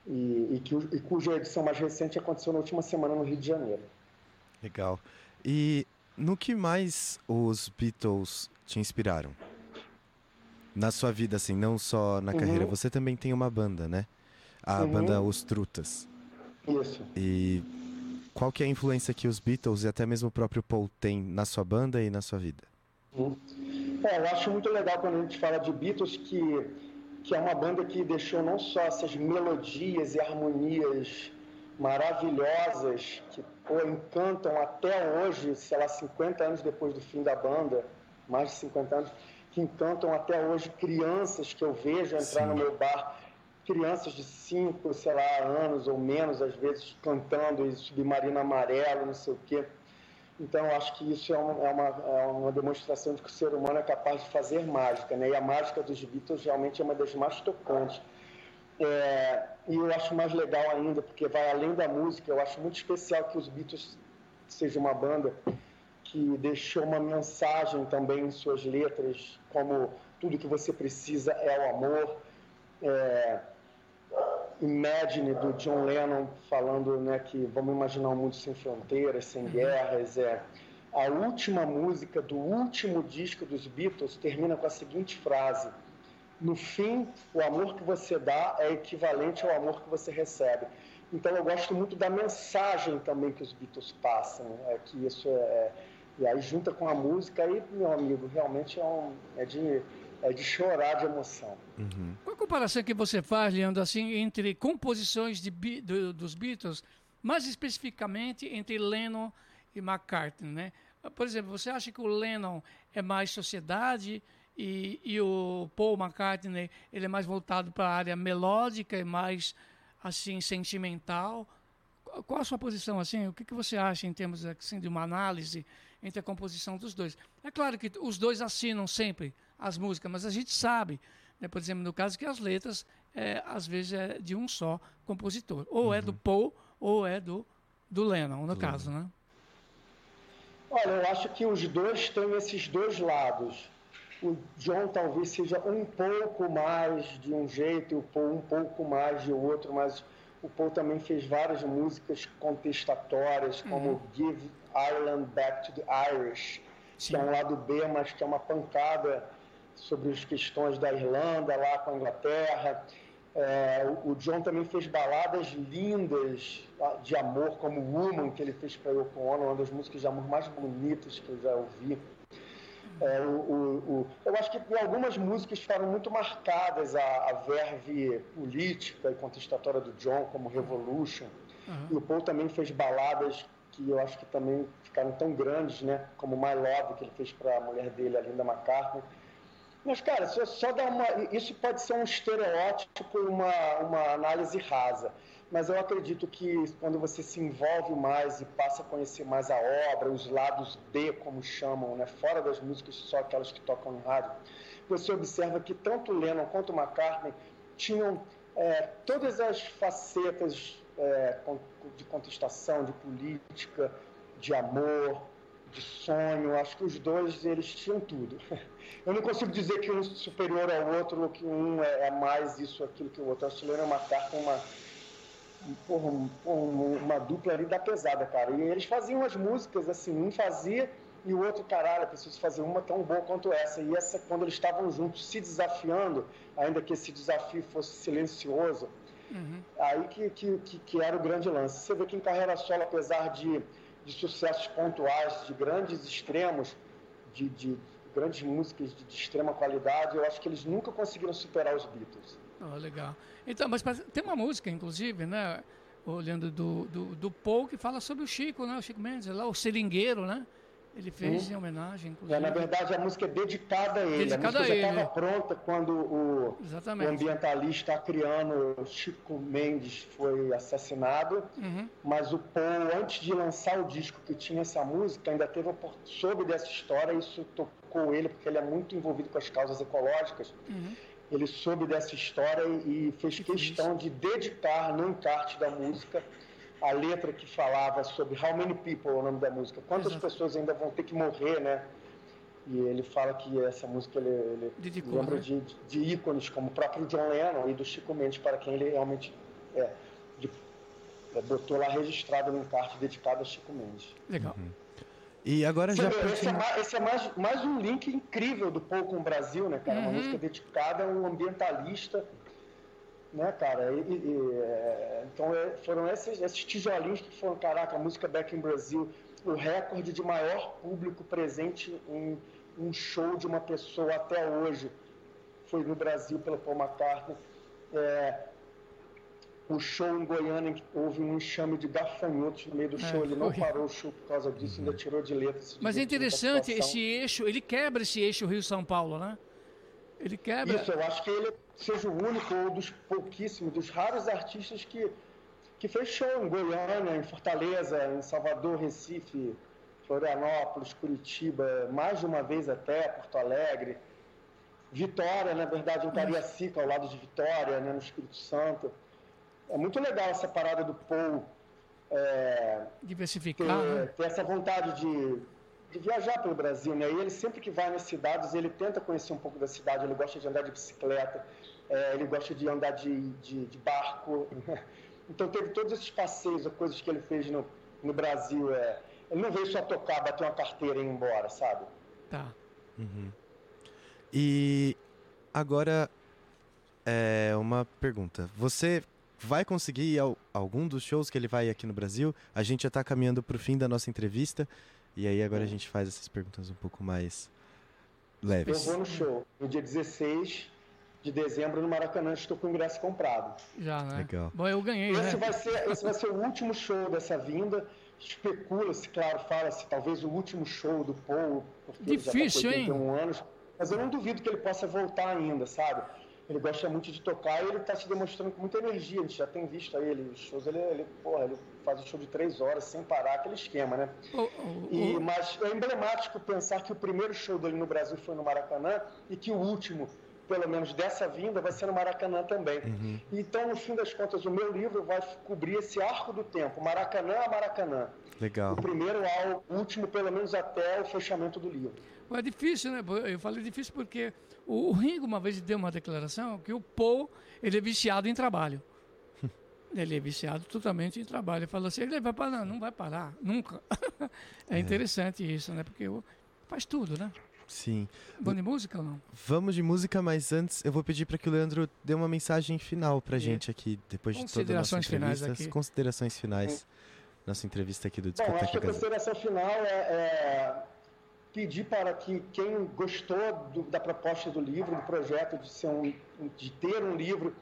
e, e, que, e cuja edição mais recente aconteceu na última semana no Rio de Janeiro. Legal. E no que mais os Beatles te inspiraram? Na sua vida, assim, não só na Uhum. carreira, você também tem uma banda, né? A Uhum. banda Os Trutas. Isso. E qual que é a influência que os Beatles e até mesmo o próprio Paul tem na sua banda e na sua vida? É, eu acho muito legal quando a gente fala de Beatles que, que é uma banda que deixou não só essas melodias e harmonias maravilhosas que pô, encantam até hoje, sei lá, 50 anos depois do fim da banda, mais de 50 anos, que encantam até hoje crianças que eu vejo entrar no meu bar, crianças de 5, sei lá, anos ou menos, às vezes cantando Submarino Amarelo, não sei o quê. Então, acho que isso é, um- é uma, é uma demonstração de que o ser humano é capaz de fazer mágica, né? E a mágica dos Beatles realmente é uma das mais tocantes. É, e eu acho mais legal ainda, porque vai além da música, eu acho muito especial que os Beatles seja uma banda que deixou uma mensagem também em suas letras, como tudo que você precisa é o amor. É, Imagine do John Lennon falando né, que vamos imaginar um mundo sem fronteiras, sem guerras. É. A última música do último disco dos Beatles termina com a seguinte frase: No fim, o amor que você dá é equivalente ao amor que você recebe. Então eu gosto muito da mensagem também que os Beatles passam, é que isso é e aí junta com a música aí, meu amigo, realmente é, um, é de é de chorar de emoção. Qual a comparação que você faz, Leandro, assim, entre composições de do- dos Beatles, mais especificamente entre Lennon e McCartney, né? Por exemplo, você acha que o Lennon é mais sociedade e, e o Paul McCartney ele é mais voltado para a área melódica e mais assim sentimental? Qual- Qual a sua posição assim? O que, que você acha em termos assim de uma análise entre a composição dos dois? É claro que os dois assinam sempre as músicas, mas a gente sabe, né, por exemplo, no caso que as letras é, às vezes é de um só compositor, ou é do Paul ou é do do Lennon, no caso, né? Olha, eu acho que os dois têm esses dois lados. O John talvez seja um pouco mais de um jeito e o Paul um pouco mais de outro, mas o Paul também fez várias músicas contestatórias, como Give Ireland Back to the Irish, que é um lado B, mas que é uma pancada sobre as questões da Irlanda lá com a Inglaterra. É, o, John também fez baladas lindas ah, de amor, como Woman, que ele fez para Yoko Ono, uma das músicas de amor mais bonitas que eu já ouvi. É, o, o- o- eu acho que algumas músicas ficaram muito marcadas a, a verve política e contestatória do John, como Revolution. E o Paul também fez baladas que eu acho que também ficaram tão grandes, né? Como My Love, que ele fez para a mulher dele, a Linda McCartney. Mas, cara, só, só dá uma. Isso pode ser um estereótipo, uma, uma análise rasa. Mas eu acredito que quando você se envolve mais e passa a conhecer mais a obra, os lados B, como chamam, né? fora das músicas, só aquelas que tocam no rádio, você observa que tanto Lennon quanto McCartney tinham é, todas as facetas é, de contestação, de política, de amor, de sonho. Acho que os dois eles tinham tudo. Eu não consigo dizer que um é superior ao outro ou que um é, é mais isso aquilo que o outro. Lennon McCartney é uma porra, um- um- uma dupla ali da pesada, cara. E eles faziam as músicas assim, um fazia e o outro, caralho, preciso fazer uma tão boa quanto essa. E essa, quando eles estavam juntos, se desafiando, ainda que esse desafio fosse silencioso, aí que, que, que, que era o grande lance. Você vê que em carreira solo, apesar de, de sucessos pontuais, de grandes extremos, de, de grandes músicas de, de extrema qualidade, eu acho que eles nunca conseguiram superar os Beatles. Oh, legal. Então, mas tem uma música, inclusive, né? Olhando do, do, do Paul, que fala sobre o Chico, né? O Chico Mendes, lá, o seringueiro, né? Ele fez em homenagem, É, inclusive. na verdade, a música é dedicada a ele. Dedicada a música a já ele. estava pronta quando o, o ambientalista acriano Chico Mendes foi assassinado. Uhum. Mas o Paul, antes de lançar o disco que tinha essa música, ainda teve soube dessa história. Isso tocou ele, porque ele é muito envolvido com as causas ecológicas. Uhum. Ele soube dessa história e e fez questão de dedicar no encarte da música a letra que falava sobre How Many People, é o nome da música. Quantas Exato. pessoas ainda vão ter que morrer, né? E ele fala que essa música ele, ele Dedicou, lembra né? de, de ícones como o próprio John Lennon e do Chico Mendes, para quem ele realmente é, de- é, botou lá registrado no encarte dedicado a Chico Mendes. Legal. E agora Você já esse é, partindo... mais, esse é mais, mais um link incrível do Paul com o Brasil, né, cara? Uma Uhum. música dedicada a um ambientalista, né, cara? E- e- é, então é, foram esses, esses tijolinhos que foram, caraca, a música Back in Brasil, o recorde de maior público presente em um show de uma pessoa até hoje foi no Brasil pelo Paul McCartney. É, o show em Goiânia, em que houve um enxame de gafanhotos no meio do É, show, ele não parou o show por causa disso, ainda tirou de letra. Mas é interessante esse eixo, ele quebra esse eixo Rio-São Paulo, né? Ele quebra. Isso, eu acho que ele seja o único ou dos pouquíssimos, dos raros artistas que, que fez show em Goiânia, em Fortaleza, em Salvador, Recife, Florianópolis, Curitiba, mais de uma vez até, Porto Alegre. Vitória, na verdade, em Cariacica, ao lado de Vitória, né, no Espírito Santo. É muito legal essa parada do Paul é, ter, Diversificar, né? ter essa vontade de, de viajar pelo Brasil, né? E ele sempre que vai nas cidades, ele tenta conhecer um pouco da cidade, ele gosta de andar de bicicleta, é, ele gosta de andar de, de, de barco. Então teve todos esses passeios, coisas que ele fez no, no Brasil. É, ele não veio só tocar, bater uma carteira e ir embora, sabe? Tá. Uhum. E agora é uma pergunta. Você vai conseguir ir ao algum dos shows que ele vai aqui no Brasil? A gente já está caminhando para o fim da nossa entrevista e aí agora a gente faz essas perguntas um pouco mais Eu leves. vou no show, no dia 16 de dezembro no Maracanã, estou com o ingresso comprado. Já, né? Legal. Bom, eu ganhei, né? Esse vai, ser, esse vai ser o último show dessa vinda. Especula-se, claro, fala-se, talvez o último show do Paul, porque Difícil, ele hein? já tá com 81 anos. Mas eu não duvido que ele possa voltar ainda, sabe? Ele gosta muito de tocar e ele está se demonstrando com muita energia. A gente já tem visto aí ele, os shows, ele, ele, porra, ele faz um show de três horas sem parar, aquele esquema, né? O- o- E, o- mas é emblemático pensar que o primeiro show dele no Brasil foi no Maracanã e que o último, pelo menos dessa vinda, vai ser no Maracanã também. Então, no fim das contas, o meu livro vai cobrir esse arco do tempo, Maracanã a Maracanã. Legal. Do primeiro ao último, pelo menos até o fechamento do livro. É difícil, né? Eu falei difícil porque o o Ringo uma vez deu uma declaração que o Paul, ele é viciado em trabalho. Ele é viciado totalmente em trabalho. Ele falou assim, ele vai parar, não vai parar, nunca. É interessante isso, né? Porque faz tudo, né? Sim. Bom de música ou não? Vamos de música, mas antes eu vou pedir para que o Leandro dê uma mensagem final pra E- gente aqui, depois de toda a nossa Considerações finais aqui. Considerações finais. Nossa entrevista aqui do Bom, acho que Discoteca a consideração final é, é pedir para que quem gostou do- da proposta do livro, do projeto de, ser um, de ter um livro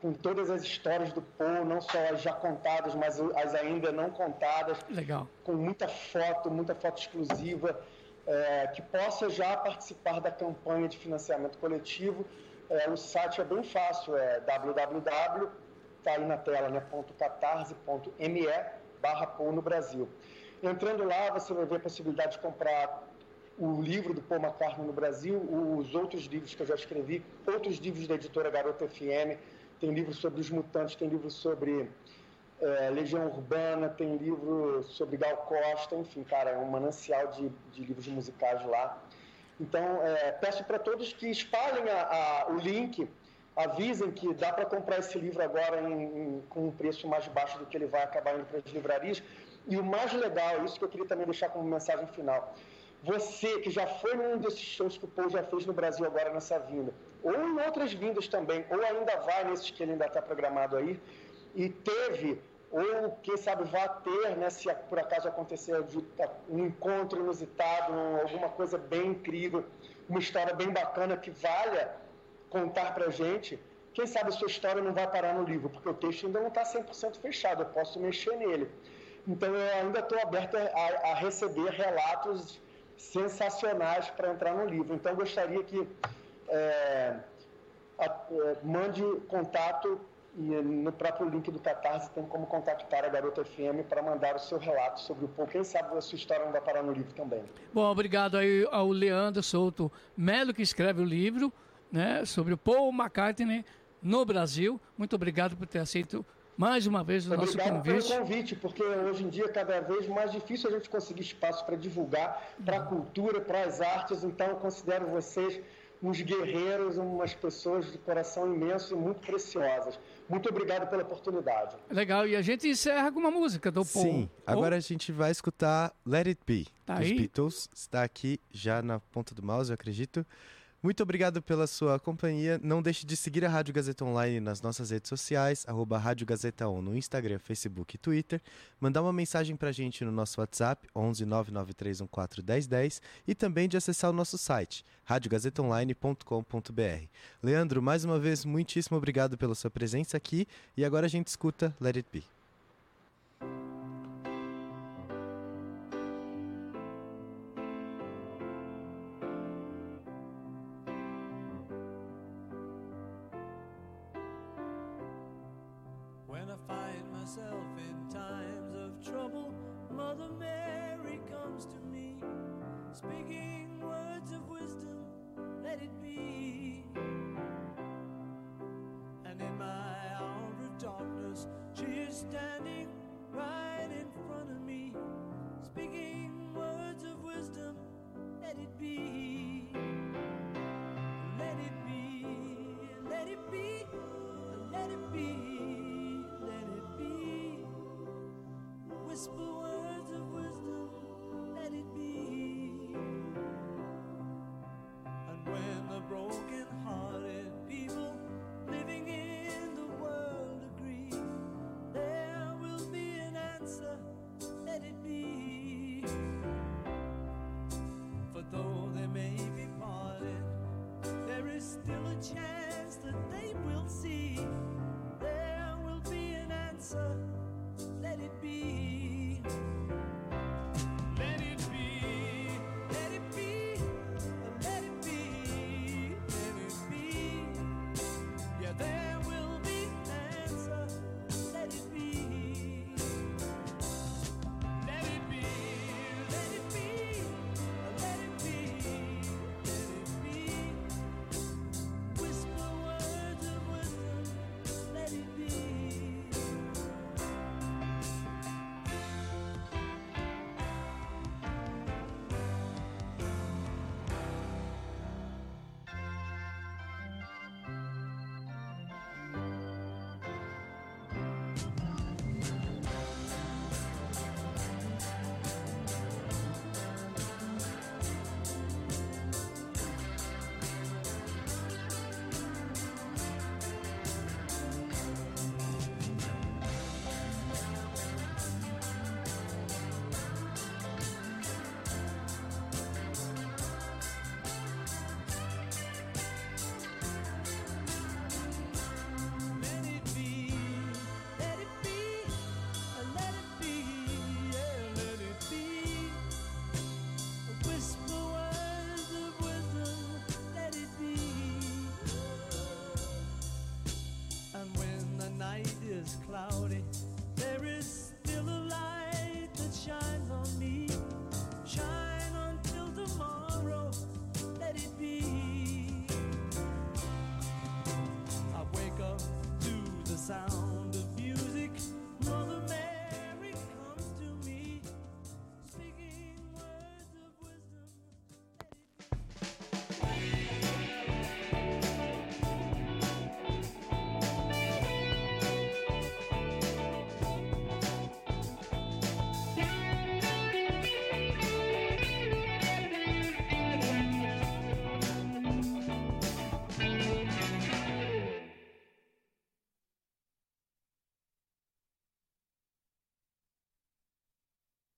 com todas as histórias do Paul, não só as já contadas, mas as ainda não contadas, Legal. com muita foto, muita foto exclusiva, é, que possa já participar da campanha de financiamento coletivo. É, o site é bem fácil, é www, tá aí na tela, né, catarse.me barra Paul no Brasil. Entrando lá, você vai ver a possibilidade de comprar o livro do Paul McCartney no Brasil, os outros livros que eu já escrevi, outros livros da editora Garota FM, tem livro sobre os mutantes, tem livro sobre é, Legião Urbana, tem livro sobre Gal Costa, enfim, cara, é um manancial de, de livros musicais lá. Então, é, peço para todos que espalhem a- a- o link, avisem que dá para comprar esse livro agora em- em- com um preço mais baixo do que ele vai acabar indo para as livrarias. E o mais legal, isso que eu queria também deixar como mensagem final, você que já foi num desses shows que o Paul já fez no Brasil agora nessa vinda, ou em outras vindas também, ou ainda vai nesses que ele ainda está programado aí, e teve, ou quem sabe vai ter, né, se por acaso acontecer um encontro inusitado, um- alguma coisa bem incrível, uma história bem bacana que valha contar pra gente, quem sabe a sua história não vai parar no livro, porque o texto ainda não está 100% fechado, eu posso mexer nele. Então eu ainda estou aberto a, a receber relatos sensacionais para entrar no livro. Então gostaria que é, a- é, mande contato e no próprio link do Catarse tem como contactar a Garota FM para mandar o seu relato sobre o Paul. Quem sabe a sua história não vai parar no livro também. Bom, obrigado aí ao Leandro Souto Melo, que escreve o livro né, sobre o Paul McCartney no Brasil. Muito obrigado por ter aceito mais uma vez o nosso Obrigado convite. pelo convite, porque hoje em dia é cada vez mais difícil a gente conseguir espaço para divulgar, para a cultura, para as artes. Então, eu considero vocês uns guerreiros, umas pessoas de coração imenso e muito preciosas. Muito obrigado pela oportunidade. Legal, e a gente encerra com uma música do Paul. Sim, agora a gente vai escutar Let It Be, Tá dos aí? Beatles. Está aqui já na ponta do mouse, eu acredito. Muito obrigado pela sua companhia. Não deixe de seguir a Rádio Gazeta Online nas nossas redes sociais, arroba Rádio Gazeta On no Instagram, Facebook e Twitter. Mandar uma mensagem pra gente no nosso WhatsApp, 11 99314 1010 e também de acessar o nosso site, radiogazetaonline.com.br. Leandro, mais uma vez, muitíssimo obrigado pela sua presença aqui e agora a gente escuta Let It Be. coração